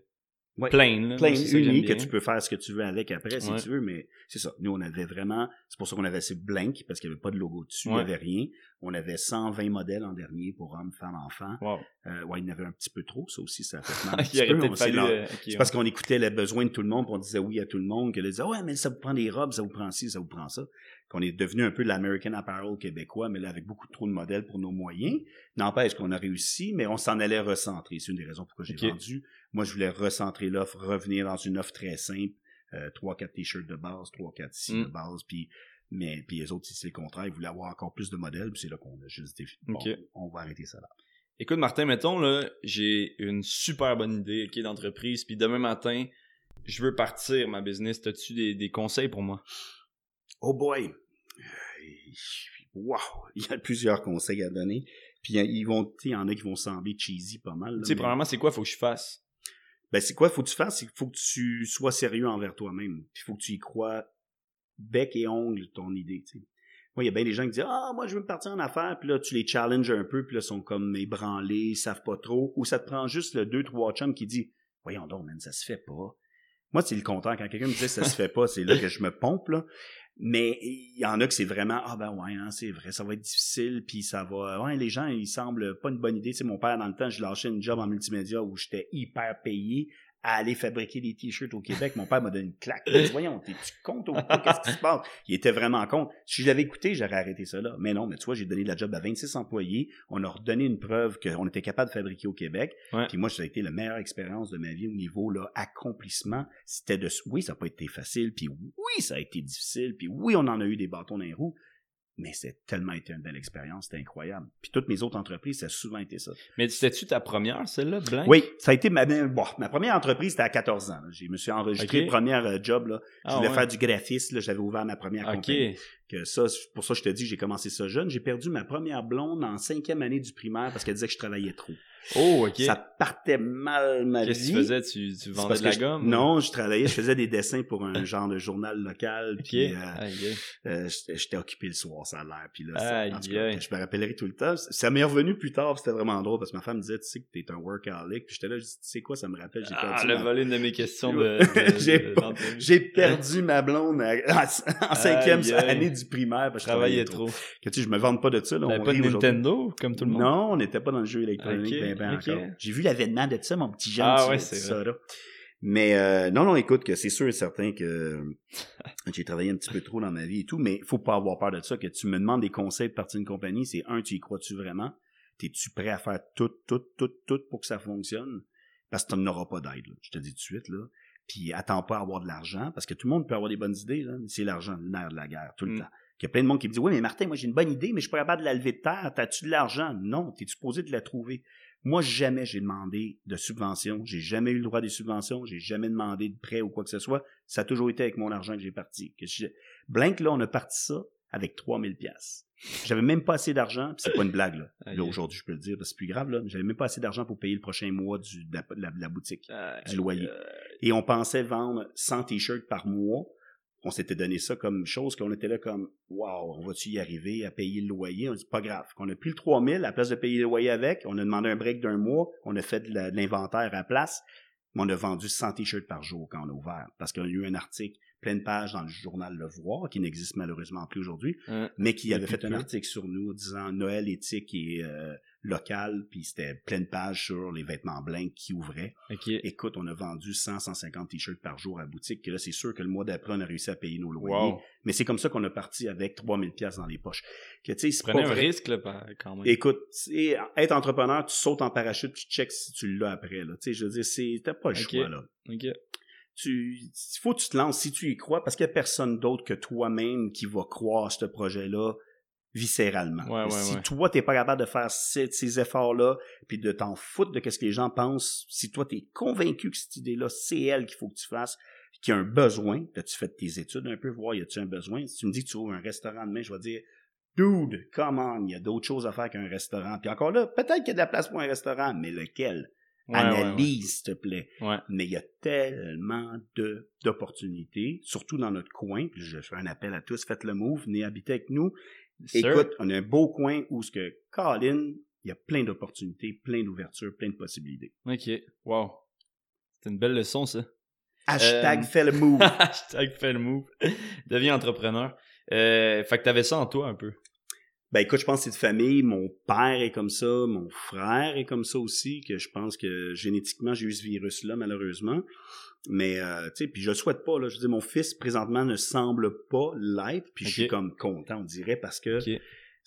Ouais. plain. Là. Que tu peux faire ce que tu veux avec après, si Ouais. tu veux, mais c'est ça. Nous, on avait vraiment, c'est pour ça qu'on avait assez blank, parce qu'il n'y avait pas de logo dessus, il n'y avait rien. On avait 120 modèles en dernier pour hommes, femmes, enfants. Wow. Euh, ouais, il y en avait un petit peu trop, ça aussi, ça a fait mal. un petit peu, fallu. euh, C'est parce qu'on écoutait les besoins de tout le monde, puis on disait oui à tout le monde, que disait, ouais, mais ça vous prend des robes, ça vous prend ci, ça vous prend ça. Qu'on est devenu un peu l'American Apparel québécois, mais là, avec beaucoup trop de modèles pour nos moyens. N'empêche qu'on a réussi, mais on s'en allait recentrer. C'est une des raisons pourquoi j'ai vendu. Moi, je voulais recentrer l'offre, revenir dans une offre très simple. Euh, trois, quatre t-shirts de base, trois, quatre Mm. de base, puis mais puis les autres, si c'est le contraire, ils voulaient avoir encore plus de modèles, puis c'est là qu'on a juste dit, bon, Ok. on va arrêter ça là. Écoute, Martin, mettons, là, j'ai une super bonne idée d'entreprise, puis demain matin, je veux partir ma business. T'as-tu des, des conseils pour moi? Oh boy! Wow! Il y a plusieurs conseils à donner. Puis ils vont, il y en a qui vont sembler cheesy pas mal. Tu sais, mais- premièrement, c'est quoi faut que je fasse? Ben, c'est quoi faut que tu fasses? C'est qu'il faut que tu sois sérieux envers toi-même. Puis il faut que tu y crois bec et ongle ton idée, tu sais. Moi, il y a bien des gens qui disent Ah, moi, je veux me partir en affaires, puis là, tu les challenges un peu, puis là, ils sont comme ébranlés, ils savent pas trop. Ou ça te prend juste le 2-3 chums qui dit Voyons donc, man, ça se fait pas. Moi, c'est le contraire. Quand quelqu'un me dit ça se fait pas, c'est là que je me pompe, là. Mais il y en a que c'est vraiment Ah ben ouais, hein, c'est vrai, ça va être difficile, puis ça va. Ouais, les gens, ils semblent pas une bonne idée. Tu sais, mon père, dans le temps, je lâchais une job en multimédia où j'étais hyper payé à aller fabriquer des t-shirts au Québec. Mon père m'a donné une claque. Il dit, voyons, t'es-tu compte ou pas? Qu'est-ce qui se passe? Il était vraiment compte. Si je l'avais écouté, j'aurais arrêté ça là. Mais non, mais tu vois, j'ai donné la job à 26 employés. On a redonné une preuve qu'on était capable de fabriquer au Québec. Ouais. Puis moi, ça a été la meilleure expérience de ma vie au niveau là, accomplissement. C'était de, oui, ça n'a pas été facile, puis oui, ça a été difficile, puis oui, on en a eu des bâtons dans les roues. Mais c'est tellement été une belle expérience, c'était incroyable. Puis toutes mes autres entreprises, ça a souvent été ça. Mais c'était-tu ta première, celle-là, Blanc? Oui, ça a été ma, bon, ma première entreprise, c'était à 14 ans. là. Je me suis enregistré premier euh, job. Là. Je Ah, voulais ouais. faire du graphisme. J'avais ouvert ma première Ok. compagnie. Que ça, pour ça je te dis, j'ai commencé ça jeune. J'ai perdu ma première blonde en cinquième année du primaire parce qu'elle disait que je travaillais trop. Oh, ok. Ça partait mal ma Qu'est-ce que tu faisais? Tu, tu vendais de la je- gomme? Non, je travaillais, je faisais des dessins pour un genre de journal local. Puis, euh, euh, j'étais occupé le soir, ça a l'air. Puis là, ça- en tout Aïe, cas, je me rappellerai tout le temps. Ça m'est revenu plus tard, c'était vraiment drôle parce que ma femme me disait, tu sais que t'es un workaholic. Puis j'étais là, je dis, tu sais quoi, ça me rappelle, j'ai Ah, perdu le ma- volé une de mes questions de, J'ai perdu ma blonde à- en, en cinquième année du primaire parce Je que je travaillais trop. trop. Que, tu sais, je me vante pas de ça. Là, T'avais on pas de. Nintendo, comme tout le monde? Non, on n'était pas dans le jeu électronique Encore. J'ai vu l'avènement de ça, mon petit jeune. Ah ouais, c'est ça, là. Mais euh, non, non, écoute, que c'est sûr et certain que j'ai travaillé un petit peu trop dans ma vie et tout, mais il faut pas avoir peur de ça. Que tu me demandes des conseils de partir d'une compagnie, c'est un, tu y crois-tu vraiment? T'es-tu prêt à faire tout, tout, tout, tout pour que ça fonctionne? Parce que tu n'auras pas d'aide, là. je te dis tout de suite. là. Puis attends pas à avoir de l'argent, parce que tout le monde peut avoir des bonnes idées, là, mais c'est l'argent, le nerf de la guerre, tout le Mm. temps. Il y a plein de monde qui me dit Oui, mais Martin, moi j'ai une bonne idée, mais je suis pas capable de la lever de terre. T'as-tu de l'argent? Non, t'es supposé de la trouver? Moi, jamais j'ai demandé de subvention. J'ai jamais eu le droit des subventions. J'ai jamais demandé de prêt ou quoi que ce soit. Ça a toujours été avec mon argent que j'ai parti. Que je- Blank, là, on a parti ça avec 3000 pièces. J'avais même pas assez d'argent, puis c'est pas une blague, là. Là, aujourd'hui, je peux le dire, parce que c'est plus grave, là. mais J'avais même pas assez d'argent pour payer le prochain mois du, de, la, de la- de la boutique. Aïe, du loyer. Et on pensait vendre 100 t-shirts par mois. On s'était donné ça comme chose qu'on était là comme, wow, on va-tu y arriver à payer le loyer? On dit, pas grave. Qu'on a plus le 3000, à la place de payer le loyer avec, on a demandé un break d'un mois, on a fait de l'inventaire à la place, mais on a vendu 100 t-shirts par jour quand on a ouvert. Parce qu'on a eu un article pleine page dans le journal Le Voir, qui n'existe malheureusement plus aujourd'hui, Hein? mais qui avait fait un peu. article sur nous disant Noël éthique et euh, local, puis c'était pleine page sur les vêtements blancs qui ouvraient. Écoute, on a vendu 100, 150 t-shirts par jour à la boutique, que là, c'est sûr que le mois d'après, on a réussi à payer nos loyers. Wow. Mais c'est comme ça qu'on a parti avec 3000 pièces dans les poches. Que, tu sais, un vrai. risque, là, quand même. Écoute, être entrepreneur, tu sautes en parachute, tu checks si tu l'as après, là. Tu sais, je veux dire, c'est, t'as pas le choix, là. Ok. Tu, il faut que tu te lances si tu y crois, parce qu'il y a personne d'autre que toi-même qui va croire à ce projet-là viscéralement. Ouais, ouais, si ouais. toi, t'es pas capable de faire ces, ces efforts-là, puis de t'en foutre de ce que les gens pensent, si toi, t'es convaincu que cette idée-là, c'est elle qu'il faut que tu fasses, qu'il y a un besoin, que tu fais tes études un peu, voir y a-tu un besoin? Si tu me dis que tu ouvres un restaurant demain, je vais dire, dude, come on, il y a d'autres choses à faire qu'un restaurant. Puis encore là, peut-être qu'il y a de la place pour un restaurant, mais lequel? Ouais, ouais, ouais. Analyse, s'il te plaît. Mais il y a tellement de d'opportunités, surtout dans notre coin. Puis je fais un appel à tous, faites le move, venez habiter avec nous. Écoute, on a un beau coin où ce que Colin, il y a plein d'opportunités, plein d'ouvertures, plein de possibilités. Ok. Wow. C'est une belle leçon, ça. Hashtag euh, fait le move. Hashtag fait le move. Deviens entrepreneur. Euh, fait que t'avais ça en toi un peu. Ben écoute, je pense que c'est de famille. Mon père est comme ça, mon frère est comme ça aussi, que je pense que génétiquement, j'ai eu ce virus-là, malheureusement. Mais, euh, tu sais, puis je le souhaite pas, là. Je veux dire, mon fils, présentement, ne semble pas l'être, puis je suis comme content, on dirait, parce que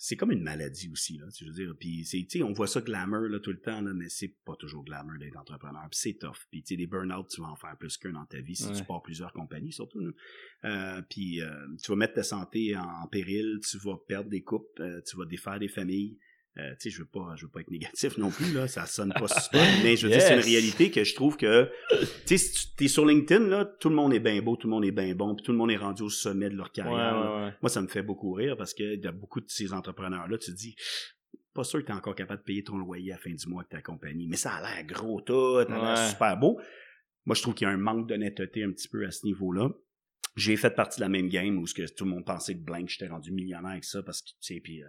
c'est comme une maladie aussi là je veux dire puis c'est tu sais on voit ça glamour là tout le temps là mais c'est pas toujours glamour d'être entrepreneur puis c'est tough puis tu sais des burn-out tu vas en faire plus qu'un dans ta vie si tu pars plusieurs compagnies surtout euh, puis euh, tu vas mettre ta santé en, péril tu vas perdre des coupes euh, tu vas défaire des familles euh, tu sais, je veux pas, je veux pas être négatif non plus là, ça sonne pas super, mais je veux dire c'est une réalité que je trouve que, tu sais, si tu es sur LinkedIn là, tout le monde est bien beau, tout le monde est bien bon, puis tout le monde est rendu au sommet de leur carrière. Moi, ça me fait beaucoup rire parce que y a beaucoup de ces entrepreneurs là, tu te dis, pas sûr que tu es encore capable de payer ton loyer à la fin du mois avec ta compagnie, mais ça a l'air gros tout, ça a l'air super beau. Moi, je trouve qu'il y a un manque d'honnêteté un petit peu à ce niveau-là j'ai fait partie de la même game où ce que tout le monde pensait que Blank j'étais rendu millionnaire avec ça parce que tu sais puis euh,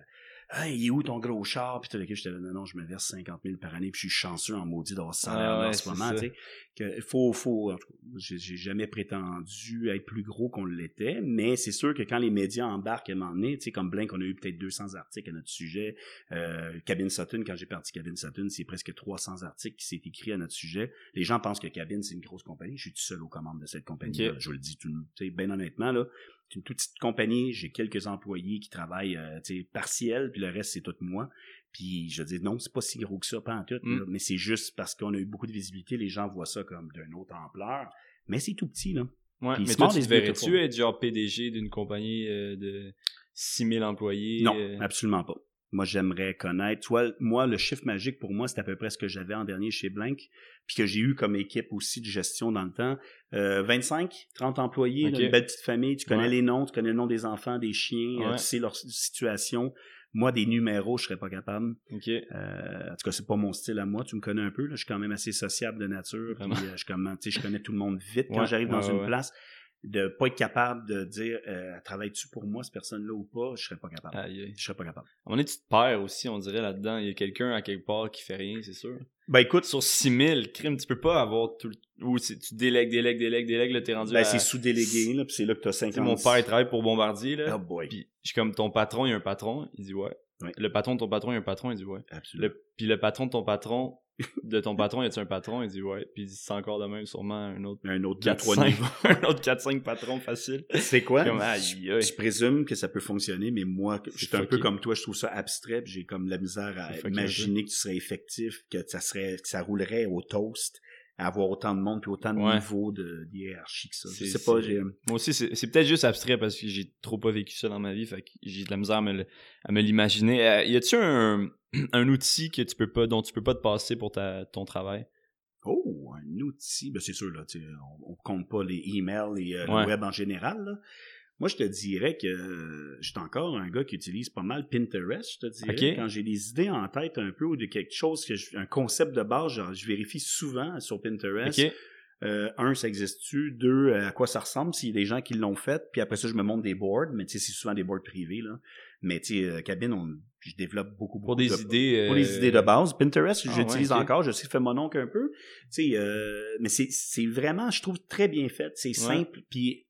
hey, il est où ton gros char? Puis tout le j'étais là, non, non, je me verse 50 000 par année, puis je suis chanceux en maudit d'avoir ça ah en ce moment, tu sais. Que faut, faut, j'ai jamais prétendu être plus gros qu'on l'était, mais c'est sûr que quand les médias embarquent à un moment donné, tu sais, comme Blink, on a eu peut-être 200 articles à notre sujet. Euh, Cabine Sutton, quand j'ai parti Cabine Sutton, c'est presque 300 articles qui s'est écrit à notre sujet. Les gens pensent que Cabine, c'est une grosse compagnie. Je suis tout seul aux commandes de cette compagnie. Je le dis tout, bien honnêtement, là une toute petite compagnie, j'ai quelques employés qui travaillent euh, partiel, puis le reste c'est tout moi. Puis je dis non, c'est pas si gros que ça, pas en tout, mm. mais c'est juste parce qu'on a eu beaucoup de visibilité, les gens voient ça comme d'une autre ampleur, mais c'est tout petit là. Ouais, mais toi, tu verrais-tu être genre PDG d'une compagnie euh, de 6000 employés? Non, euh? absolument pas. Moi, j'aimerais connaître. Toi, moi, le chiffre magique pour moi, c'est à peu près ce que j'avais en dernier chez Blank, puis que j'ai eu comme équipe aussi de gestion dans le temps. Euh, 25, 30 employés, une belle petite famille. Tu connais les noms, tu connais le nom des enfants, des chiens, euh, tu sais leur situation. Moi, des numéros, je serais pas capable. Okay. Euh, en tout cas, c'est pas mon style à moi. Tu me connais un peu. Là. Je suis quand même assez sociable de nature. Puis, euh, je, comme, je connais tout le monde vite quand j'arrive dans une place de pas être capable de dire euh, travailles-tu pour moi cette personne-là ou pas, je serais pas capable. Je serais pas capable. À moment donné, tu te perds aussi, on dirait là-dedans. Il y a quelqu'un à quelque part qui fait rien, c'est sûr. Ben écoute. Sur 6000 crimes, tu peux pas avoir tout Ou tu délègues, délègues, délègues, délègues, là, t'es rendu. Ben c'est sous-délégué, là, puis c'est là que t'as 50. mon père, il travaille pour Bombardier, là. Oh boy. Puis je suis comme ton patron, il y a un patron, il dit ouais. Le patron de ton patron, il y a un patron, il dit ouais. Absolument. puis le patron de ton patron, de ton patron, y a-tu un patron? Il dit ouais. Puis c'est encore de même, sûrement un autre. Un autre 4, 5, un autre 4-5 patrons facile. C'est quoi? je, présume que ça peut fonctionner, mais moi, je suis un peu comme toi, je trouve ça abstrait, j'ai comme la misère à imaginer que tu serais effectif, que ça serait, que ça roulerait au toast avoir autant de monde puis autant de niveaux de, hiérarchie que ça. Je sais pas, j'ai... Moi aussi, c'est, peut-être juste abstrait parce que j'ai trop pas vécu ça dans ma vie, fait que j'ai de la misère à me, à me l'imaginer. Euh, y a-tu un, un outil que tu peux pas, dont tu peux pas te passer pour ta, ton travail? Oh, un outil, ben c'est sûr, là, on, on compte pas les emails et euh, le web en général, là. Moi, je te dirais que euh, je suis encore un gars qui utilise pas mal Pinterest, je te dirais. Quand j'ai des idées en tête un peu ou de quelque chose, que un concept de base, genre, je vérifie souvent sur Pinterest. Euh, un, ça existe-tu? Deux, euh, à quoi ça ressemble? S'il y a des gens qui l'ont fait? Puis après ça, je me montre des boards, mais tu sais, c'est souvent des boards privés, là. Mais tu sais, cabine, on, je développe beaucoup, beaucoup Pour des idées... Pour des idées de base. Pinterest, ah, j'utilise encore, je sais fait mon oncle un peu. Tu sais, mais c'est vraiment, je trouve, très bien fait. C'est simple, puis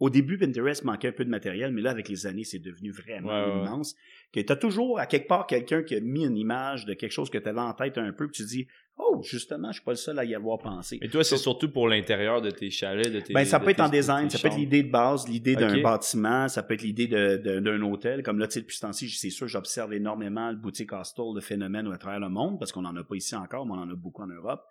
au début, Pinterest manquait un peu de matériel, mais là, avec les années, c'est devenu vraiment immense. Que tu as toujours, à quelque part, quelqu'un qui a mis une image de quelque chose que tu avais en tête un peu, que tu dis, Oh, justement, je suis pas le seul à y avoir pensé. Et toi, c'est surtout pour l'intérieur de tes chalets, de tes. Ben, ça peut être en design, ça peut être l'idée de base, l'idée d'un bâtiment, ça peut être l'idée d'un hôtel. Comme là, tu sais, depuis ce temps-ci, c'est sûr, j'observe énormément le boutique hostel de phénomènes à travers le monde, parce qu'on en a pas ici encore, mais on en a beaucoup en Europe,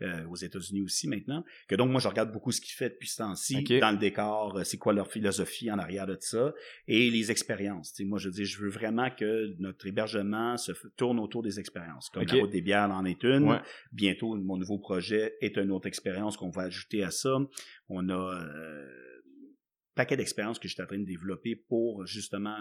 euh, aux États-Unis aussi maintenant. Que donc, moi, je regarde beaucoup ce qu'ils font depuis ce temps-ci, dans le décor, euh, c'est quoi leur philosophie en arrière de ça, et les expériences. Tu sais, moi, je dis, je veux vraiment que notre hébergement se tourne autour des expériences. Comme la route des bières en est une. Bientôt, mon nouveau projet est une autre expérience qu'on va ajouter à ça. On a euh, un paquet d'expériences que je suis en train de développer pour justement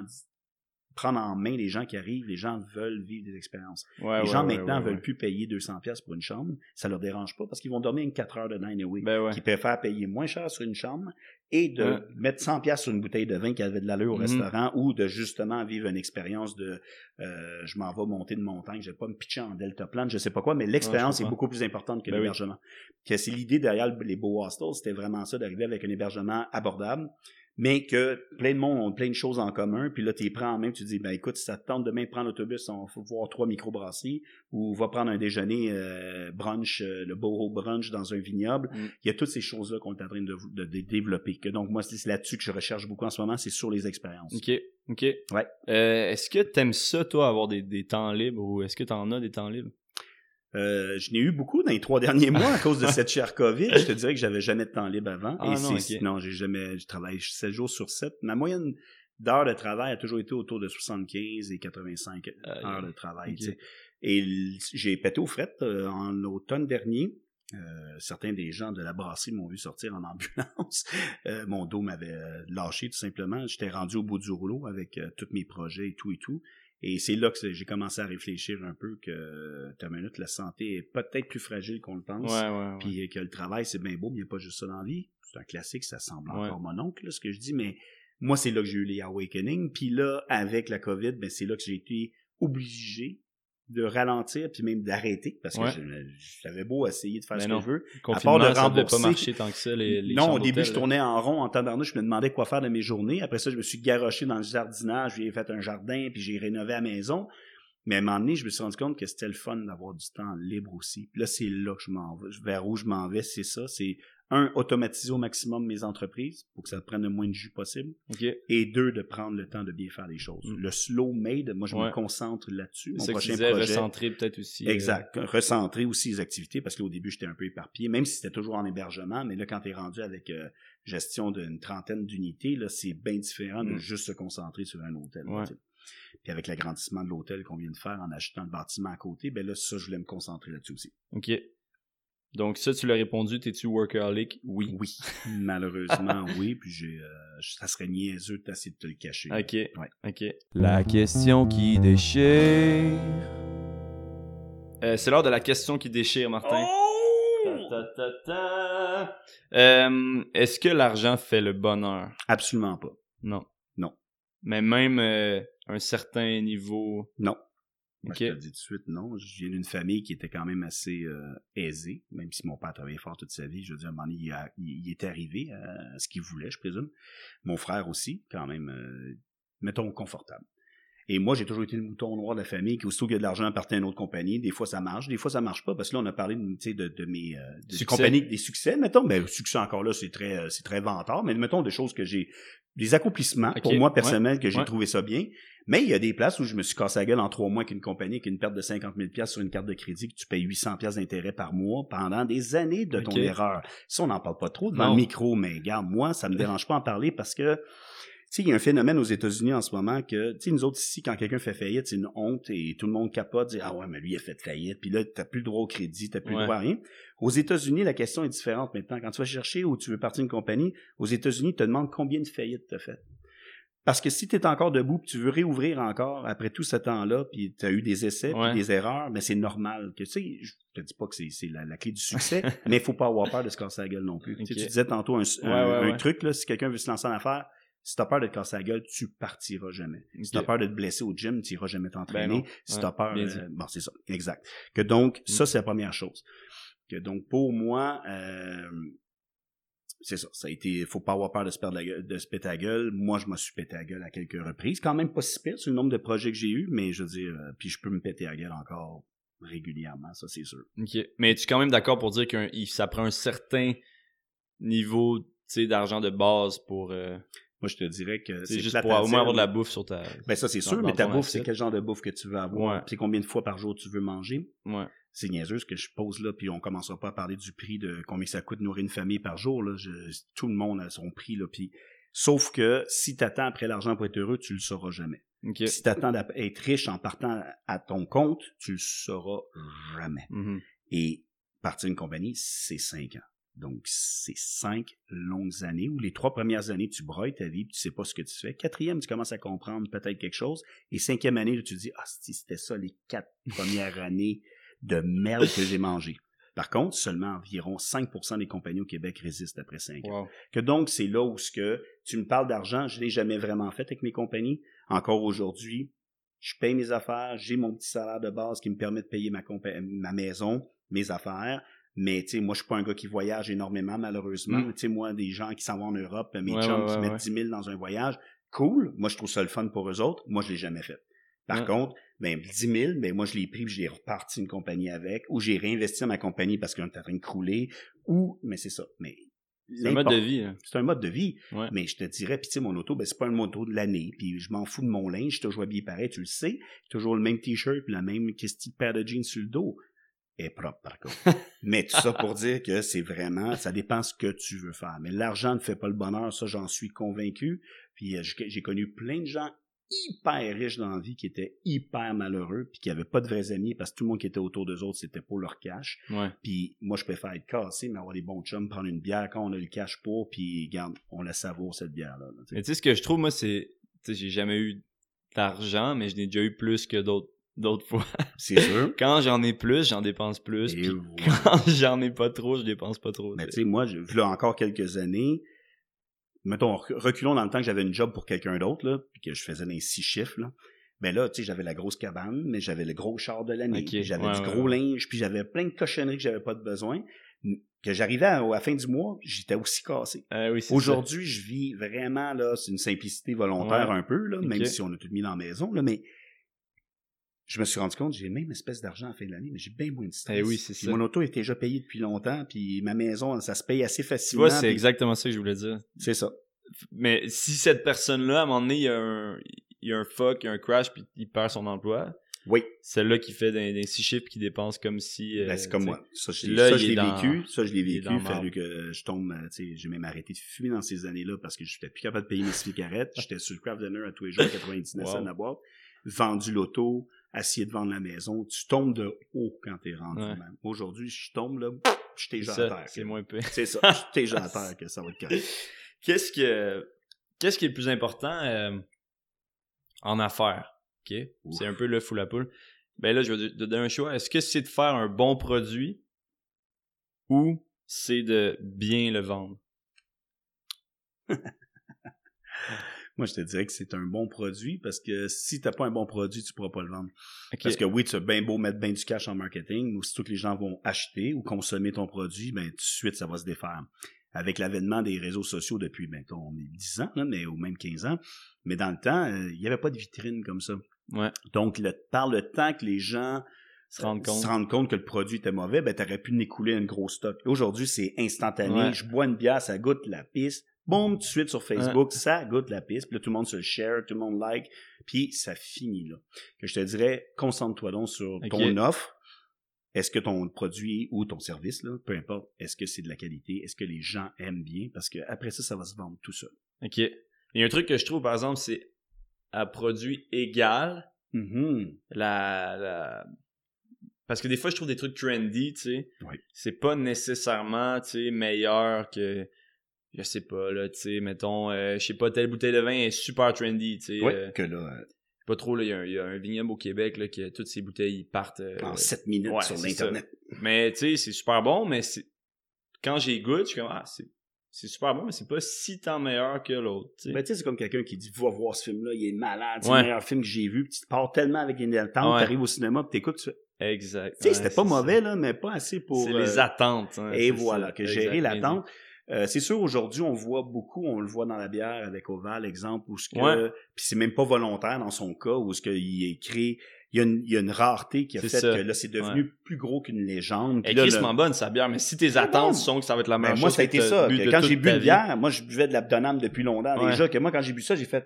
prendre en main les gens qui arrivent. Les gens veulent vivre des expériences. Ouais, les ouais, gens ouais, maintenant veulent plus payer 200 pièces pour une chambre. Ça leur dérange pas parce qu'ils vont dormir une 4 heures dedans anyway. Ben. Qui préfèrent payer moins cher sur une chambre et de mettre 100 pièces sur une bouteille de vin qui avait de l'allure au Mhm. restaurant ou de justement vivre une expérience de euh, je m'en vais monter de montagne, je vais pas me pitcher en deltaplane, je sais pas quoi, mais l'expérience est beaucoup plus importante que Ben oui. l'hébergement. Que c'est l'idée derrière le- les beaux hostels, c'était vraiment ça d'arriver avec un hébergement abordable mais que plein de monde ont plein de choses en commun, puis là, tu les prends en main, tu te dis, ben écoute, si ça te tente demain de prendre l'autobus, on va voir trois microbrasseries, ou va prendre un déjeuner euh, brunch, euh, le boho brunch dans un vignoble. Mm. Il y a toutes ces choses-là qu'on est en train de, de- de développer. Que donc, moi, c'est c'est là-dessus que je recherche beaucoup en ce moment, c'est sur les expériences. Ok, ok. Ouais. Euh, est-ce que t'aimes ça, toi, avoir des, des temps libres ou est-ce que t'en as des temps libres? Euh, je n'ai eu beaucoup dans les trois derniers mois à cause de cette chère COVID. Je te dirais que j'avais jamais de temps libre avant. Ah et non, non, j'ai jamais, je travaille 7 jours sur 7. Ma moyenne d'heures de travail a toujours été autour de 75 et 85 Aïe. heures de travail. Ok. tu sais. Et j'ai pété aux frettes euh, en automne dernier. Euh, certains des gens de la brasserie m'ont vu sortir en ambulance. Euh, mon dos m'avait euh, lâché tout simplement. J'étais rendu au bout du rouleau avec euh, tous mes projets et tout et tout. Et c'est là que j'ai commencé à réfléchir un peu que, ta minute, la santé est peut-être plus fragile qu'on le pense. Ouais. Puis euh, que le travail, c'est bien beau, mais il n'y a pas juste ça dans la vie. C'est un classique, ça semble encore mon oncle, là, ce que je dis, mais moi, c'est là que j'ai eu les awakening. Puis là, avec la COVID, ben, c'est là que j'ai été obligé de ralentir, puis même d'arrêter, parce que Ouais. j'avais beau essayer de faire Mais ce non. que je veux. À part de ça devait pas rembourser- marcher tant que ça, les, les non, au début, je tournais en rond en tabarnouche, je me demandais quoi faire de mes journées. Après ça, je me suis garoché dans le jardinage, j'ai fait un jardin, puis j'ai rénové la maison. Mais à un moment donné, je me suis rendu compte que c'était le fun d'avoir du temps libre aussi. Puis là, c'est là que je m'en vais. Vers où je m'en vais, c'est ça. C'est un, automatiser au maximum mes entreprises pour que ça prenne le moins de jus possible. Et deux, de prendre le temps de bien faire les choses. Mm. Le slow made, moi, je Ouais. me concentre là-dessus. Mon prochain disais, projet. recentrer peut-être aussi. euh, Exact. Recentrer aussi les activités parce qu'au début, j'étais un peu éparpillé, même si c'était toujours en hébergement, mais là, quand tu es rendu avec euh, gestion d'une trentaine d'unités, là, c'est bien différent de Mm. juste se concentrer sur un hôtel. Ouais. Puis avec l'agrandissement de l'hôtel qu'on vient de faire en achetant le bâtiment à côté, ben là, ça, je voulais me concentrer là-dessus aussi. Ok. Donc ça, tu l'as répondu, t'es-tu workaholic? Oui. Oui. Malheureusement, oui. Puis j'ai, euh, ça serait niaiseux d'essayer de te le cacher. Ok. Ouais. Ok. La question qui déchire. Euh, c'est l'heure de la question qui déchire, Martin. Oh! Ta, ta, ta, ta. Euh, Est-ce que l'argent fait le bonheur? Absolument pas. Non. Non. Mais même euh, un certain niveau. Non. Moi, Ok. Je te dis tout de suite, non. Je viens d'une famille qui était quand même assez euh, aisée, même si mon père travaillait fort toute sa vie. Je veux dire, à un moment donné, il, a- il- il est arrivé à ce qu'il voulait, je présume. Mon frère aussi, quand même, euh, mettons, confortable. Et moi, j'ai toujours été le mouton noir de la famille qui, aussitôt qu'il y a de l'argent, partait à une autre compagnie. Des fois, ça marche, des fois, ça marche pas. Parce que là, on a parlé de, de, de mes euh, de Succès. compagnies, des succès, mettons. Ben, succès encore là, c'est très, euh, c'est très vantard. Mais mettons des choses que j'ai, des accomplissements pour moi ouais, personnels que j'ai ouais. trouvé ça bien. Mais il y a des places où je me suis cassé la gueule en trois mois avec une compagnie avec une perte de 50 000 pièces sur une carte de crédit que tu payes 800 pièces d'intérêt par mois pendant des années de ton erreur. Ça, on n'en parle pas trop devant Non. le micro, mais regarde, moi, ça me dérange pas en parler parce que sais, il y a un phénomène aux États-Unis en ce moment que, tu sais, nous autres ici, quand quelqu'un fait faillite, c'est une honte et tout le monde capote, dit, ah ouais, mais lui, il a fait faillite, puis là, t'as plus le droit au crédit, t'as plus Ouais. le droit à rien. Aux États-Unis, la question est différente maintenant. Quand tu vas chercher ou tu veux partir d'une compagnie, aux États-Unis, ils te demandent combien de faillites t'as fait. Parce que si tu es encore debout, puis tu veux réouvrir encore après tout ce temps-là, puis tu as eu des essais, puis des erreurs, mais c'est normal. que Tu sais, je te dis pas que c'est la, la clé du succès, mais il faut pas avoir peur de se casser la gueule non plus. Tu sais. Tu disais tantôt un, un- Ouais, ouais, un ouais. truc, là, si quelqu'un veut se lancer en affaires, si t'as peur de te casser la gueule, tu partiras jamais. Si t'as peur de te blesser au gym, tu iras jamais Ben t'entraîner. non. si t'as peur, euh, bon, c'est ça, exact. Que donc, Mm. ça, c'est la première chose. Que donc, pour moi, euh, c'est ça. Ça a été, faut pas avoir peur de se perdre la gueule, de se péter la gueule. Moi, je me suis pété la gueule à quelques reprises. Quand même pas si pire sur le nombre de projets que j'ai eu, mais je veux dire, euh, puis je peux me péter la gueule encore régulièrement, ça c'est sûr. Ok. Mais tu es quand même d'accord pour dire que ça prend un certain niveau tu sais, d'argent de base pour. euh, Moi, je te dirais que c'est juste pour au moins avoir de la bouffe sur ta. Ben ça c'est sûr, mais ta bouffe, c'est quel genre de bouffe que tu veux avoir, Ouais. c'est combien de fois par jour tu veux manger? Ouais. c'est niaiseux ce que je pose là, puis on commencera pas à parler du prix de combien ça coûte de nourrir une famille par jour. Là. Je- tout le monde a son prix. Là, puis, sauf que si tu attends après l'argent pour être heureux, tu le sauras jamais. Ok. Puis Si tu attends d'être riche en partant à ton compte, tu le sauras jamais. Mhm. Et partir une compagnie, c'est cinq ans. Donc, c'est cinq longues années où les trois premières années, tu broyes ta vie, puis tu sais pas ce que tu fais. Quatrième, tu commences à comprendre peut-être quelque chose. Et cinquième année, là, tu te dis, ah, si c'était ça les quatre premières années de merde que j'ai mangé. Par contre, seulement environ 5% des compagnies au Québec résistent après 5 ans. Wow. Que donc, c'est là où ce que tu me parles d'argent, je l'ai jamais vraiment fait avec mes compagnies. Encore aujourd'hui, je paye mes affaires, j'ai mon petit salaire de base qui me permet de payer ma maison, mes affaires. Mais, tu sais, moi, je suis pas un gars qui voyage énormément, malheureusement. Mm. Tu sais, moi, des gens qui s'en vont en Europe, mes Ouais, chums ouais, qui ouais, mettent ouais. 10 000 dans un voyage, cool. Moi, je trouve ça le fun pour eux autres. Moi, je l'ai jamais fait. Par contre, ben, 10 000, ben, moi, je l'ai pris puis j'ai reparti une compagnie avec, ou j'ai réinvesti dans ma compagnie parce qu'on était en train de crouler, ou, mais c'est ça. Mais, C'est un mode de vie. hein. c'est un mode de vie. Ouais. Mais je te dirais, puis tu sais, mon auto, ben, c'est pas un moto de l'année. Puis je m'en fous de mon linge, je suis toujours habillé pareil, tu le sais. Toujours le même t-shirt, puis la même de paire de jeans sur le dos. Est propre, par contre. Mais tout ça pour dire que c'est vraiment, ça dépend ce que tu veux faire. Mais l'argent ne fait pas le bonheur, ça, j'en suis convaincu. Puis euh, j'ai connu plein de gens hyper riches dans la vie qui étaient hyper malheureux puis qui avaient pas de vrais amis parce que tout le monde qui était autour d'eux autres c'était pour leur cash Ouais. puis moi je préfère être cassé mais avoir des bons chums prendre une bière quand on a le cash pour puis regarde on la savoure cette bière là, Mais tu sais, ce que je trouve, moi, c'est. Tu sais, j'ai jamais eu d'argent, mais je n'ai déjà eu plus que d'autres d'autres fois. c'est sûr Quand j'en ai plus, j'en dépense plus. Et quand j'en ai pas trop, je dépense pas trop. Mais tu sais. moi, je, là encore quelques années, mettons, rec- reculons dans le temps que j'avais une job pour quelqu'un d'autre, là, puis que je faisais les six chiffres, là. Ben là, tu sais, j'avais la grosse cabane, mais j'avais le gros char de l'année, j'avais ouais, du gros ouais. linge, puis j'avais plein de cochonneries que j'avais pas de besoin. Que j'arrivais à, à la fin du mois, j'étais aussi cassé. Ah oui. Aujourd'hui, je vis vraiment, là, c'est une simplicité volontaire Ouais. un peu, là, même si on a tout mis dans la maison, là, mais je me suis rendu compte, j'ai même espèce d'argent à la fin de l'année, mais j'ai bien moins de stress. Eh oui, c'est ça. Mon auto est déjà payée depuis longtemps, puis ma maison, ça se paye assez Tu facilement. vois, c'est puis exactement ça que je voulais dire. C'est ça. Mais si cette personne-là, à un moment donné, il y a un, il y a un fuck, il y a un crash, puis il perd son emploi, Oui, celle-là qui fait des, des six chiffres qui dépense comme si. euh, ben, c'est comme tu sais, moi. Ça, je, Là, ça, je l'ai dans- vécu. Ça, je l'ai vécu. Il fallu que je tombe, euh, tu sais, j'ai même arrêté de fumer dans ces années-là parce que j'étais plus capable de payer mes cigarettes. J'étais sur le craft dinner à tous les jours, 99 cents Wow. à boîte. Vendu l'auto, assis devant la maison. Tu tombes de haut quand t'es rendu. Ouais. même. Aujourd'hui, je tombe là, je t'ai à terre. c'est moins peu. C'est ça, je t'ai déjà à terre que ça va être correct. Qu'est-ce que qu'est-ce qui est le plus important euh, en affaires Ok, c'est un peu le fou la poule. Ben là, je vais te donner un choix. Est-ce que c'est de faire un bon produit ou c'est de bien le vendre? Moi, je te dirais que c'est un bon produit parce que si t'as pas un bon produit, tu pourras pas le vendre. Parce que oui, tu as bien beau mettre bien du cash en marketing, mais aussitôt que les gens vont acheter ou consommer ton produit, ben tout de suite, ça va se défaire. Avec l'avènement des réseaux sociaux depuis, ben, on est 10 ans, là, mais ou même 15 ans. Mais dans le temps, euh, il n'y avait pas de vitrine comme ça. Ouais. Donc, le, par le temps que les gens Se rendre compte. se rendent compte que le produit était mauvais, ben, t'aurais pu écouler un gros stock. Aujourd'hui, c'est instantané. Ouais. Je bois une bière, ça goûte la piste. Boum, tout de suite sur Facebook, ça goûte la piste. Puis là, tout le monde se le share, tout le monde like. Puis ça finit là. Que je te dirais, concentre-toi donc sur ton offre. Est-ce que ton produit ou ton service, là, peu importe, est-ce que c'est de la qualité? Est-ce que les gens aiment bien? Parce que après ça, ça va se vendre tout seul. Ok. Il y a un truc que je trouve, par exemple, c'est à produit égal, Mhm. la, la... Parce que des fois, je trouve des trucs trendy, tu sais. Oui. C'est pas nécessairement, tu sais, meilleur que... Je sais pas, là, tu sais, mettons, euh, je sais pas, telle bouteille de vin est super trendy, tu sais. Ouais, euh, que là, euh, pas trop, là, il y a un- il y, a un vignoble au Québec, là, qui toutes ses bouteilles ils partent... euh, en 7 minutes ouais, sur l'Internet. Mais, tu sais, c'est super bon, mais c'est... Quand j'ai goût, je suis comme, ah, c'est... C'est super bon, mais c'est pas si tant meilleur que l'autre, tu sais. Ben, tu sais, c'est comme quelqu'un qui dit Va voir ce film-là, il est malade, c'est Ouais. le meilleur film que j'ai vu. Puis tu pars tellement avec une attente, Ouais. t'arrives au cinéma, puis t'écoutes. Tu fais, Exact. Tu sais, c'était pas mauvais, ça. là, mais pas assez pour. C'est les attentes. hein, Et voilà, ça. que gérer l'attente. Euh, c'est sûr, aujourd'hui, on voit beaucoup, on le voit dans la bière avec Oval, exemple, où ce que, Ouais. puis c'est même pas volontaire dans son cas, où ce qu'il créé, il y, a une, il y a une rareté qui a fait ça. que là, c'est devenu plus gros qu'une légende. Elle est le- bonne, sa bière, mais si tes bon. attentes sont que ça va être la Ben, même moi, chose ça a été ça. quand j'ai bu une bière, moi, je buvais de l'abdonam depuis longtemps Ouais. déjà, que moi, quand j'ai bu ça, j'ai fait,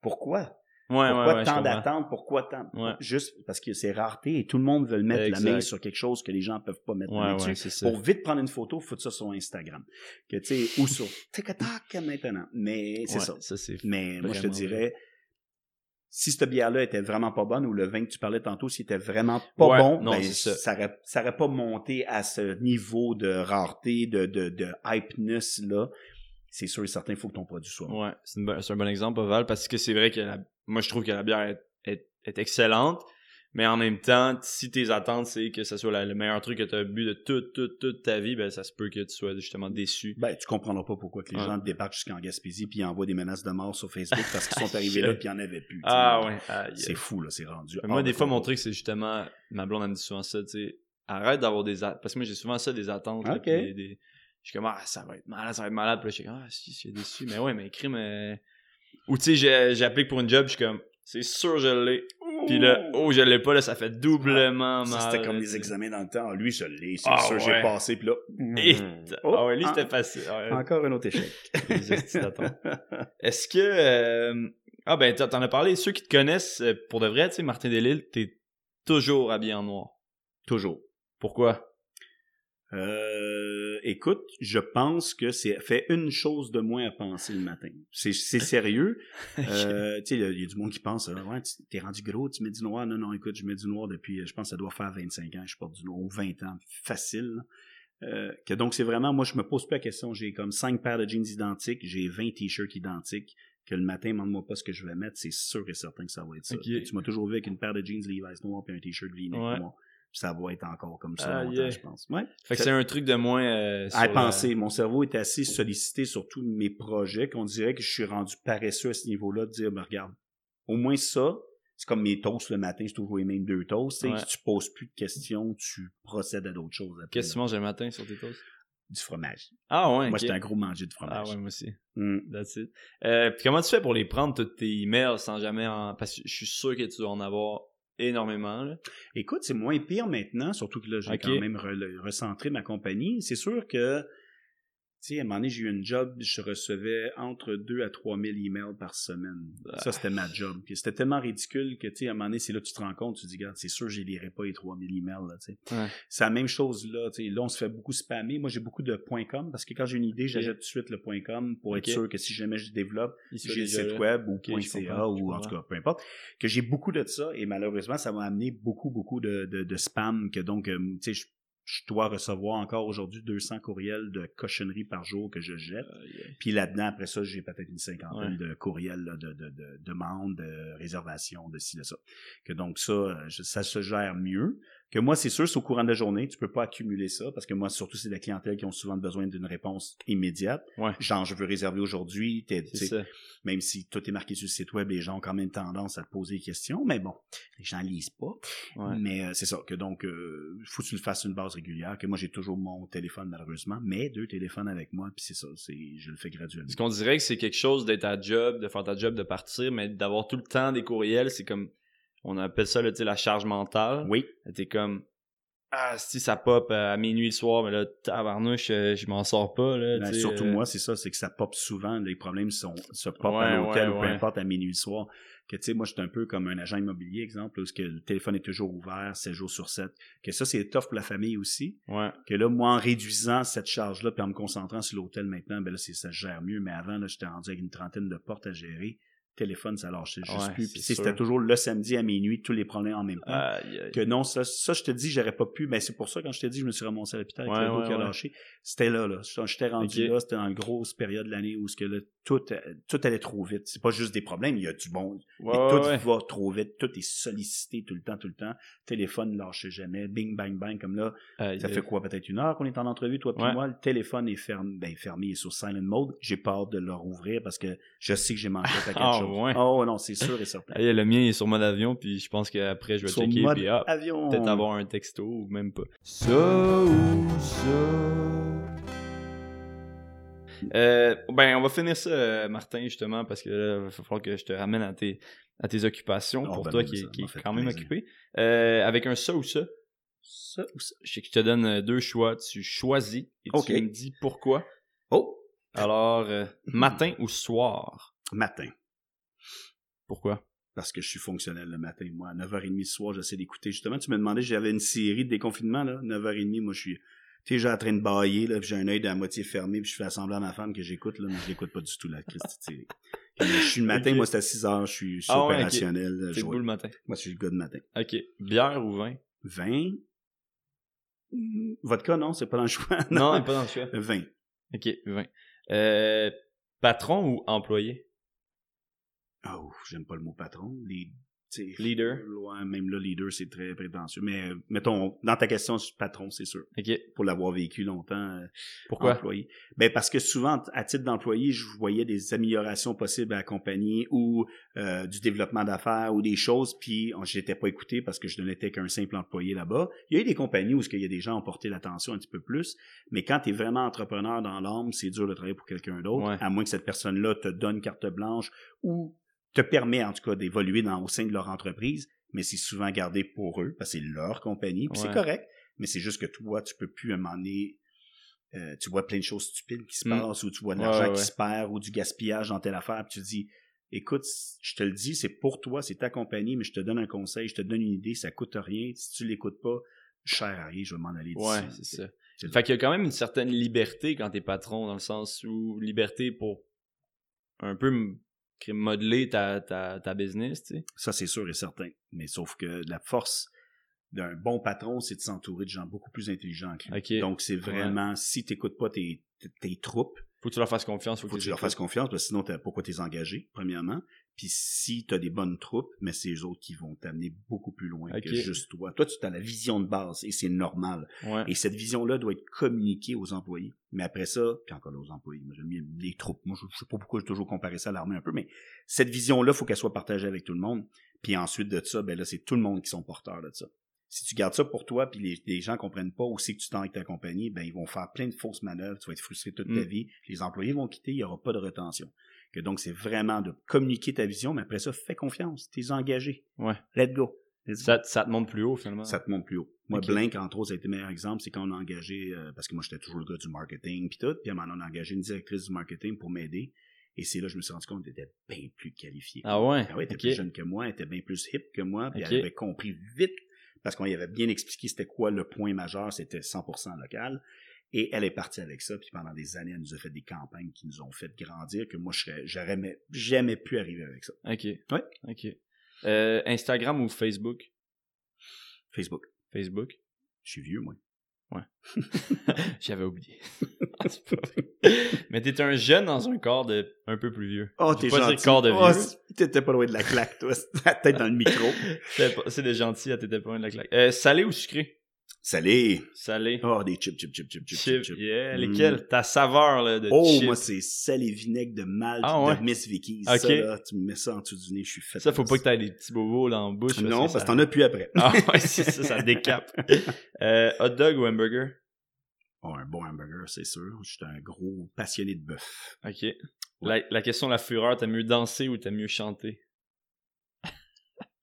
pourquoi? Ouais, Pourquoi ouais, tant d'attentes? Pourquoi tant? Ouais. Juste parce que c'est rareté et tout le monde veut le mettre Exact. la main sur quelque chose que les gens peuvent pas mettre la main dessus. Pour vite prendre une photo, faut ça sur Instagram. Que, tu sais, ou sur TikTok maintenant. Mais c'est ça. Ça, Mais moi, je te dirais, si cette bière-là était vraiment pas bonne ou le vin que tu parlais tantôt, s'il était vraiment pas Ouais, bon, non, ben, ça. ça aurait, ça aurait pas monté à ce niveau de rareté, de, de, de hypeness, là. C'est sûr et certain, il faut que ton produit soit bon. Ouais, c'est un bon exemple, Oval, parce que c'est vrai que la- moi, je trouve que la bière est, est- est excellente, mais en même temps, si tes attentes, c'est que ce soit la- le meilleur truc que tu as bu de toute, toute, toute ta vie, ben, ça se peut que tu sois justement déçu. Ben, tu comprendras pas pourquoi que les Ouais. gens débarquent jusqu'en Gaspésie puis envoient des menaces de mort sur Facebook parce qu'ils sont arrivés là puis il n'y en avait plus. Ah ouais. aïe, C'est aïe. fou, là, c'est rendu. Mais Moi, des de fois, mon truc, c'est justement, ma blonde, elle me dit souvent ça, tu sais, arrête d'avoir des attentes, parce que moi, j'ai souvent ça, des attentes, là, des, des- je suis comme, ah, ça va être malade, ça va être malade, puis là, je suis comme, ah, si, je suis déçu, mais ouais, mais crime, euh... ou tu sais, j'applique pour une job, je suis comme, c'est sûr, je l'ai, puis là, oh, je l'ai pas, là, ça fait doublement Ça, mal. c'était comme les examens dans le temps. Ah, Lui, je l'ai, c'est Ah, sûr, j'ai passé, puis là. Et- Oh, ah ouais, lui, ah, c'était facile. Ouais. Encore un autre échec. Est-ce que. euh, Ah, ben, t'en t'en as parlé. Ceux qui te connaissent, euh, pour de vrai, tu sais, Martin Delille, t'es toujours habillé en noir. Toujours. Pourquoi? Euh, écoute, je pense que c'est fait une chose de moins à penser le matin. C'est c'est sérieux. Euh, tu sais, il y, a- il y a du monde qui pense, euh, ouais, t'es rendu gros, tu mets du noir. Non, non, écoute, je mets du noir depuis, euh, je pense que ça doit faire 25 ans, je porte du noir, ou 20 ans, facile. Euh, que donc c'est vraiment, moi je me pose pas la question, j'ai comme 5 paires de jeans identiques, j'ai 20 t-shirts identiques, que le matin, demande-moi pas ce que je vais mettre, c'est sûr et certain que ça va être ça. Tu m'as toujours vu avec une paire de jeans Levi's noir puis un t-shirt Ouais. noir. Puis ça va être encore comme ça Ah, longtemps, yeah. je pense. Ouais. Fait que c'est un truc de moins. euh, À la- penser, mon cerveau est assez sollicité sur tous mes projets qu'on dirait que je suis rendu paresseux à ce niveau-là de dire, ben, regarde, au moins ça, c'est comme mes toasts le matin, c'est toujours les mêmes deux toasts. Ouais. Si tu poses plus de questions, tu procèdes à d'autres choses. Qu'est-ce que tu manges le matin sur tes toasts? Du fromage. Ah ouais, Moi, ok. j'étais un gros manger de Ah fromage. ouais, moi aussi. Mm. That's it. Euh, puis comment tu fais pour les prendre, tous tes emails, sans jamais en... Parce que je suis sûr que tu dois en avoir énormément, là. Écoute, c'est moins pire maintenant, surtout que là, j'ai quand même re- recentré ma compagnie. C'est sûr que, sais, à un moment donné, j'ai eu une job, je recevais entre 2 à 3 000 emails par semaine. Ça, c'était ma job. C'était tellement ridicule que, tu sais, à un moment donné, c'est là que tu te rends compte, tu te dis, regarde, c'est sûr, je les lirai pas les 3 000 emails, là, tu sais. Ouais. C'est la même chose là, tu sais. Là, on se fait beaucoup spammer. Moi, j'ai beaucoup de .com parce que quand j'ai une idée, j'achète tout de suite le .com pour être sûr que si jamais je développe, j'ai le site là. web ou .ca ou en tout cas, peu importe, que j'ai beaucoup de ça et malheureusement, ça m'a amené beaucoup, beaucoup de, de, de spam que donc, euh, tu sais, je, dois recevoir encore aujourd'hui 200 courriels de cochonneries par jour que je jette. Euh, Puis là-dedans, après ça, j'ai peut-être une cinquantaine Ouais. de courriels là, de, de, de demandes, de réservations, de ci, de ça. Que donc ça, euh, je- ça se gère mieux. Que moi, c'est sûr, c'est au courant de la journée, tu peux pas accumuler ça, parce que moi, surtout, c'est la clientèle qui ont souvent besoin d'une réponse immédiate. Ouais. Genre, je veux réserver aujourd'hui, même si tout est marqué sur le site web, les gens ont quand même tendance à te poser des questions, mais bon, les gens lisent pas. Ouais. Mais euh, c'est ça, que donc, euh, faut que tu le fasses une base régulière, que moi, j'ai toujours mon téléphone, malheureusement, mais deux téléphones avec moi, puis c'est ça, c'est, je le fais graduellement. Parce qu'on dirait que c'est quelque chose d'être à job, de faire ta job, de partir, mais d'avoir tout le temps des courriels, c'est comme, on appelle ça, là, la charge mentale. Oui, T'es comme, ah, si ça pop à minuit le soir, mais là, tabarnouche, euh, je m'en sors pas, là. Ben, surtout euh, moi, c'est ça, c'est que ça pop souvent. Les problèmes sont, se pop Ouais, à l'hôtel ouais, ou peu ouais. importe à minuit le soir. Que tu sais, moi, je suis un peu comme un agent immobilier, exemple, où que le téléphone est toujours ouvert, 7 jours sur 7. Que ça, c'est tough pour la famille aussi. Ouais. Que là, moi, en réduisant cette charge-là, puis en me concentrant sur l'hôtel maintenant, ben là, ça se gère mieux. Mais avant, là, j'étais rendu avec une trentaine de portes à gérer. Téléphone, ça lâchait juste Ouais, plus. Puis c'était toujours le samedi à minuit, tous les problèmes en même temps Aïe, aïe. que non, ça, ça je te dis, j'aurais pas pu. Ben, c'est pour ça, quand je t'ai dit, je me suis ramassé à l'hôpital avec Ouais, le ouais, qui a lâché. C'était là, là. J'étais rendu là, c'était dans une grosse période de l'année où ce que là, tout, euh, tout allait trop vite. C'est pas juste des problèmes, il y a du bon. Mais tout va trop vite, tout est sollicité tout le temps, tout le temps. Téléphone ne lâchait jamais, bing, bang, bang, comme là. Aïe, Ça fait quoi, peut-être une heure qu'on est en entrevue, toi puis moi, le téléphone est fermé, ben, fermé, il est sur silent mode. J'ai peur de le rouvrir parce que je sais que j'ai manqué à quelque Ah, chose. ouais. Oh, non, c'est sûr et certain. Aïe, le mien est sur mode avion, puis je pense qu'après, je vais Sur checker, mode puis ah, avion. peut-être avoir un texto, ou même pas. Ça ou ça? Euh, ben, on va finir ça, euh, Martin, justement, parce que là, il va falloir que je te ramène à tes, à tes occupations Oh, pour ben toi qui, qui est quand même plaisir. occupé. Euh, avec un ça ou ça, Ça ou ça? je sais que je te donne deux choix. Tu choisis et Ok. tu me dis pourquoi. Oh! Alors, euh, matin ou soir? Matin. Pourquoi? parce que je suis fonctionnel le matin. Moi, à 9h30 ce soir, j'essaie d'écouter. Justement, tu me demandais, j'avais une série de déconfinement, là. 9h30, moi, je suis déjà en train de bailler, là, j'ai un œil à moitié fermé, puis je fais semblant à ma femme que j'écoute, là, mais je l'écoute pas du tout, la série. Je suis le matin, moi c'est à 6 heures, je suis, je suis Ah ouais, opérationnel. euh, T'es le matin. Moi, je suis le gars de matin. Ok. Bière ou vin? 20. Hmm, Vodka, non, c'est pas dans le choix. Non, pas dans le choix. 20. Ok, vin. Euh, patron ou employé? Oh, j'aime pas le mot patron. Les, Leader. Ouais, même là, leader, c'est très prétentieux. Mais euh, mettons, dans ta question, patron, c'est sûr. Ok. Pour l'avoir vécu longtemps. euh, Pourquoi? employé. Ben parce que souvent, à titre d'employé, je voyais des améliorations possibles à la compagnie ou euh, du développement d'affaires ou des choses, puis on- je n'étais pas écouté parce que je n'étais qu'un simple employé là-bas. Il y a eu des compagnies où il y a des gens qui ont porté l'attention un petit peu plus, mais quand tu es vraiment entrepreneur dans l'âme, c'est dur de travailler pour quelqu'un d'autre, Ouais. à moins que cette personne-là te donne carte blanche ou te permet en tout cas d'évoluer au sein de leur entreprise, mais c'est souvent gardé pour eux, parce que c'est leur compagnie, puis Ouais. c'est correct, mais c'est juste que toi, tu peux plus à un moment donné euh, tu vois plein de choses stupides qui se Mm. passent, ou tu vois de l'argent ouais, qui se perd, ou du gaspillage dans telle affaire, puis tu te dis, écoute, je te le dis, c'est pour toi, c'est ta compagnie, mais je te donne un conseil, je te donne une idée, ça coûte rien, si tu l'écoutes pas, à rien, je vais m'en aller d'ici. Ouais, c'est ça. c'est Fait qu'il y a quand même une certaine liberté quand t'es patron, dans le sens où liberté pour un peu modeler ta, ta, ta business, tu sais. Ça, c'est sûr et certain. Mais sauf que la force d'un bon patron, c'est de s'entourer de gens beaucoup plus intelligents que lui. Donc, c'est vraiment, si tu n'écoutes pas tes, tes- tes troupes, Faut que tu leur fasses confiance, faut, faut que tu leur fasses confiance, parce que sinon, pourquoi t'es engagé, premièrement? Puis si tu as des bonnes troupes, mais c'est eux autres qui vont t'amener beaucoup plus loin que juste toi. Toi, tu as la vision de base et c'est normal. Ouais. Et cette vision-là doit être communiquée aux employés. Mais après ça, puis encore là, aux employés, moi j'aime bien les troupes. Moi, je, je sais pas pourquoi j'ai toujours comparé ça à l'armée un peu, mais cette vision-là, faut qu'elle soit partagée avec tout le monde. Puis ensuite de ça, ben là, c'est tout le monde qui sont porteurs de ça. Si tu gardes ça pour toi, puis les, les gens comprennent pas aussi que tu t'en avec ta compagnie, ben ils vont faire plein de fausses manœuvres, tu vas être frustré toute ta Mm. vie, les employés vont quitter, il y aura pas de rétention. Que donc c'est vraiment de communiquer ta vision, mais après ça, fais confiance, t'es engagé. Ouais. Go. Let's go. Ça, ça te monte plus haut, finalement. Ça te monte plus haut. Moi. Blink, entre autres, ça a été le meilleur exemple, c'est quand on a engagé, euh, parce que moi, j'étais toujours le gars du marketing, puis tout, puis à un moment, on a engagé une directrice du marketing pour m'aider. Et c'est là que je me suis rendu compte qu'elle était bien plus qualifiée. Ah ouais? Ah ouais, elle était plus jeune que moi, elle était bien plus hip que moi, puis elle avait compris vite, parce qu'on y avait bien expliqué c'était quoi le point majeur, c'était 100% local. Et elle est partie avec ça, puis pendant des années, elle nous a fait des campagnes qui nous ont fait grandir, que moi, j'aurais jamais, pu arriver avec ça. Ok. Ouais. Ok. Euh, Instagram ou Facebook? Facebook. Facebook. Je suis vieux, moi. J'avais oublié. Ah. Mais t'es un jeune dans un corps de un peu plus vieux. Oh, t'es dire gentil. corps de Oh, vieux. c- t'étais pas loin de la claque, toi. La tête dans le micro. C'est des gentils t'étais pas loin de la claque. Euh, salé ou sucré? Salé. Salé. Oh, des chips, chips, chips, chips, chips, Chip, chips. chips. yeah. Mm. Lesquels? Ta saveur, là, de Oh, chip. moi, c'est sel et vinaigre de Malte Ah, ouais? de Miss Vicky. Ok. Ça, là, tu me mets ça en dessous du nez, je suis fait. Ça, faut pas que t'aies des petits bobos dans la bouche. Non, parce que ça- t'en as plus après. Ah ouais, c'est ça, ça décape. Euh, hot dog ou hamburger? Oh, un bon hamburger, c'est sûr. Je suis un gros passionné de bœuf. Ok. La, la question de la fureur, t'aimes mieux danser ou t'aimes mieux chanter?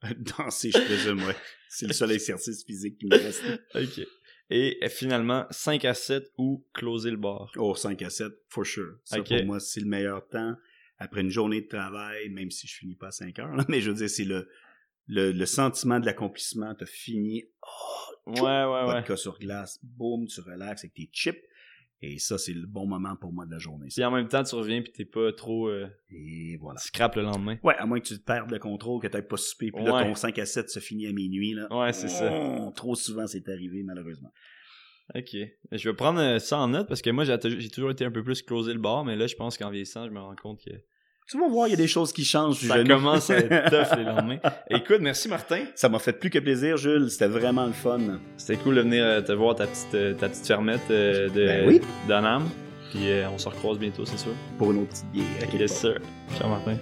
Danser, je présume, ouais. C'est le seul exercice physique qui me reste. Ok. Et euh, finalement, 5 à 7 ou closer le bar? Oh, 5 à 7, for sure. Ça, Ok. pour moi, c'est le meilleur temps. Après une journée de travail, même si je finis pas à 5 heures, là, mais je veux dire, c'est le, le, le sentiment de l'accomplissement. T'as fini, Ouais, ouais, ouais. vodka sur glace, boum, tu relaxes avec tes chips. Et ça, c'est le bon moment pour moi de la journée. Puis en même temps, tu reviens pis t'es pas trop euh, Et voilà. scrap le lendemain. Ouais, à moins que tu te perdes le contrôle, que tu pas soupé, puis là, ton 5 à 7 se finit à minuit. Là. Ouais, c'est ça. Oh, Trop souvent, c'est arrivé, malheureusement. Ok. Je vais prendre euh, ça en note parce que moi, j'ai toujours été un peu plus closer le bar, mais là, je pense qu'en vieillissant, je me rends compte que Tu vas voir, il y a des choses qui changent. ça jeune. commence à être tough les lendemains. Écoute, merci Martin. Ça m'a fait plus que plaisir, Jules. C'était vraiment le fun. C'était cool de venir euh, te voir ta petite, euh, ta petite fermette euh, de Ben oui. d'Anam. Puis euh, on se recroise bientôt, c'est sûr. Pour une autre petite bière. à quelque Yes sir. Ciao Martin.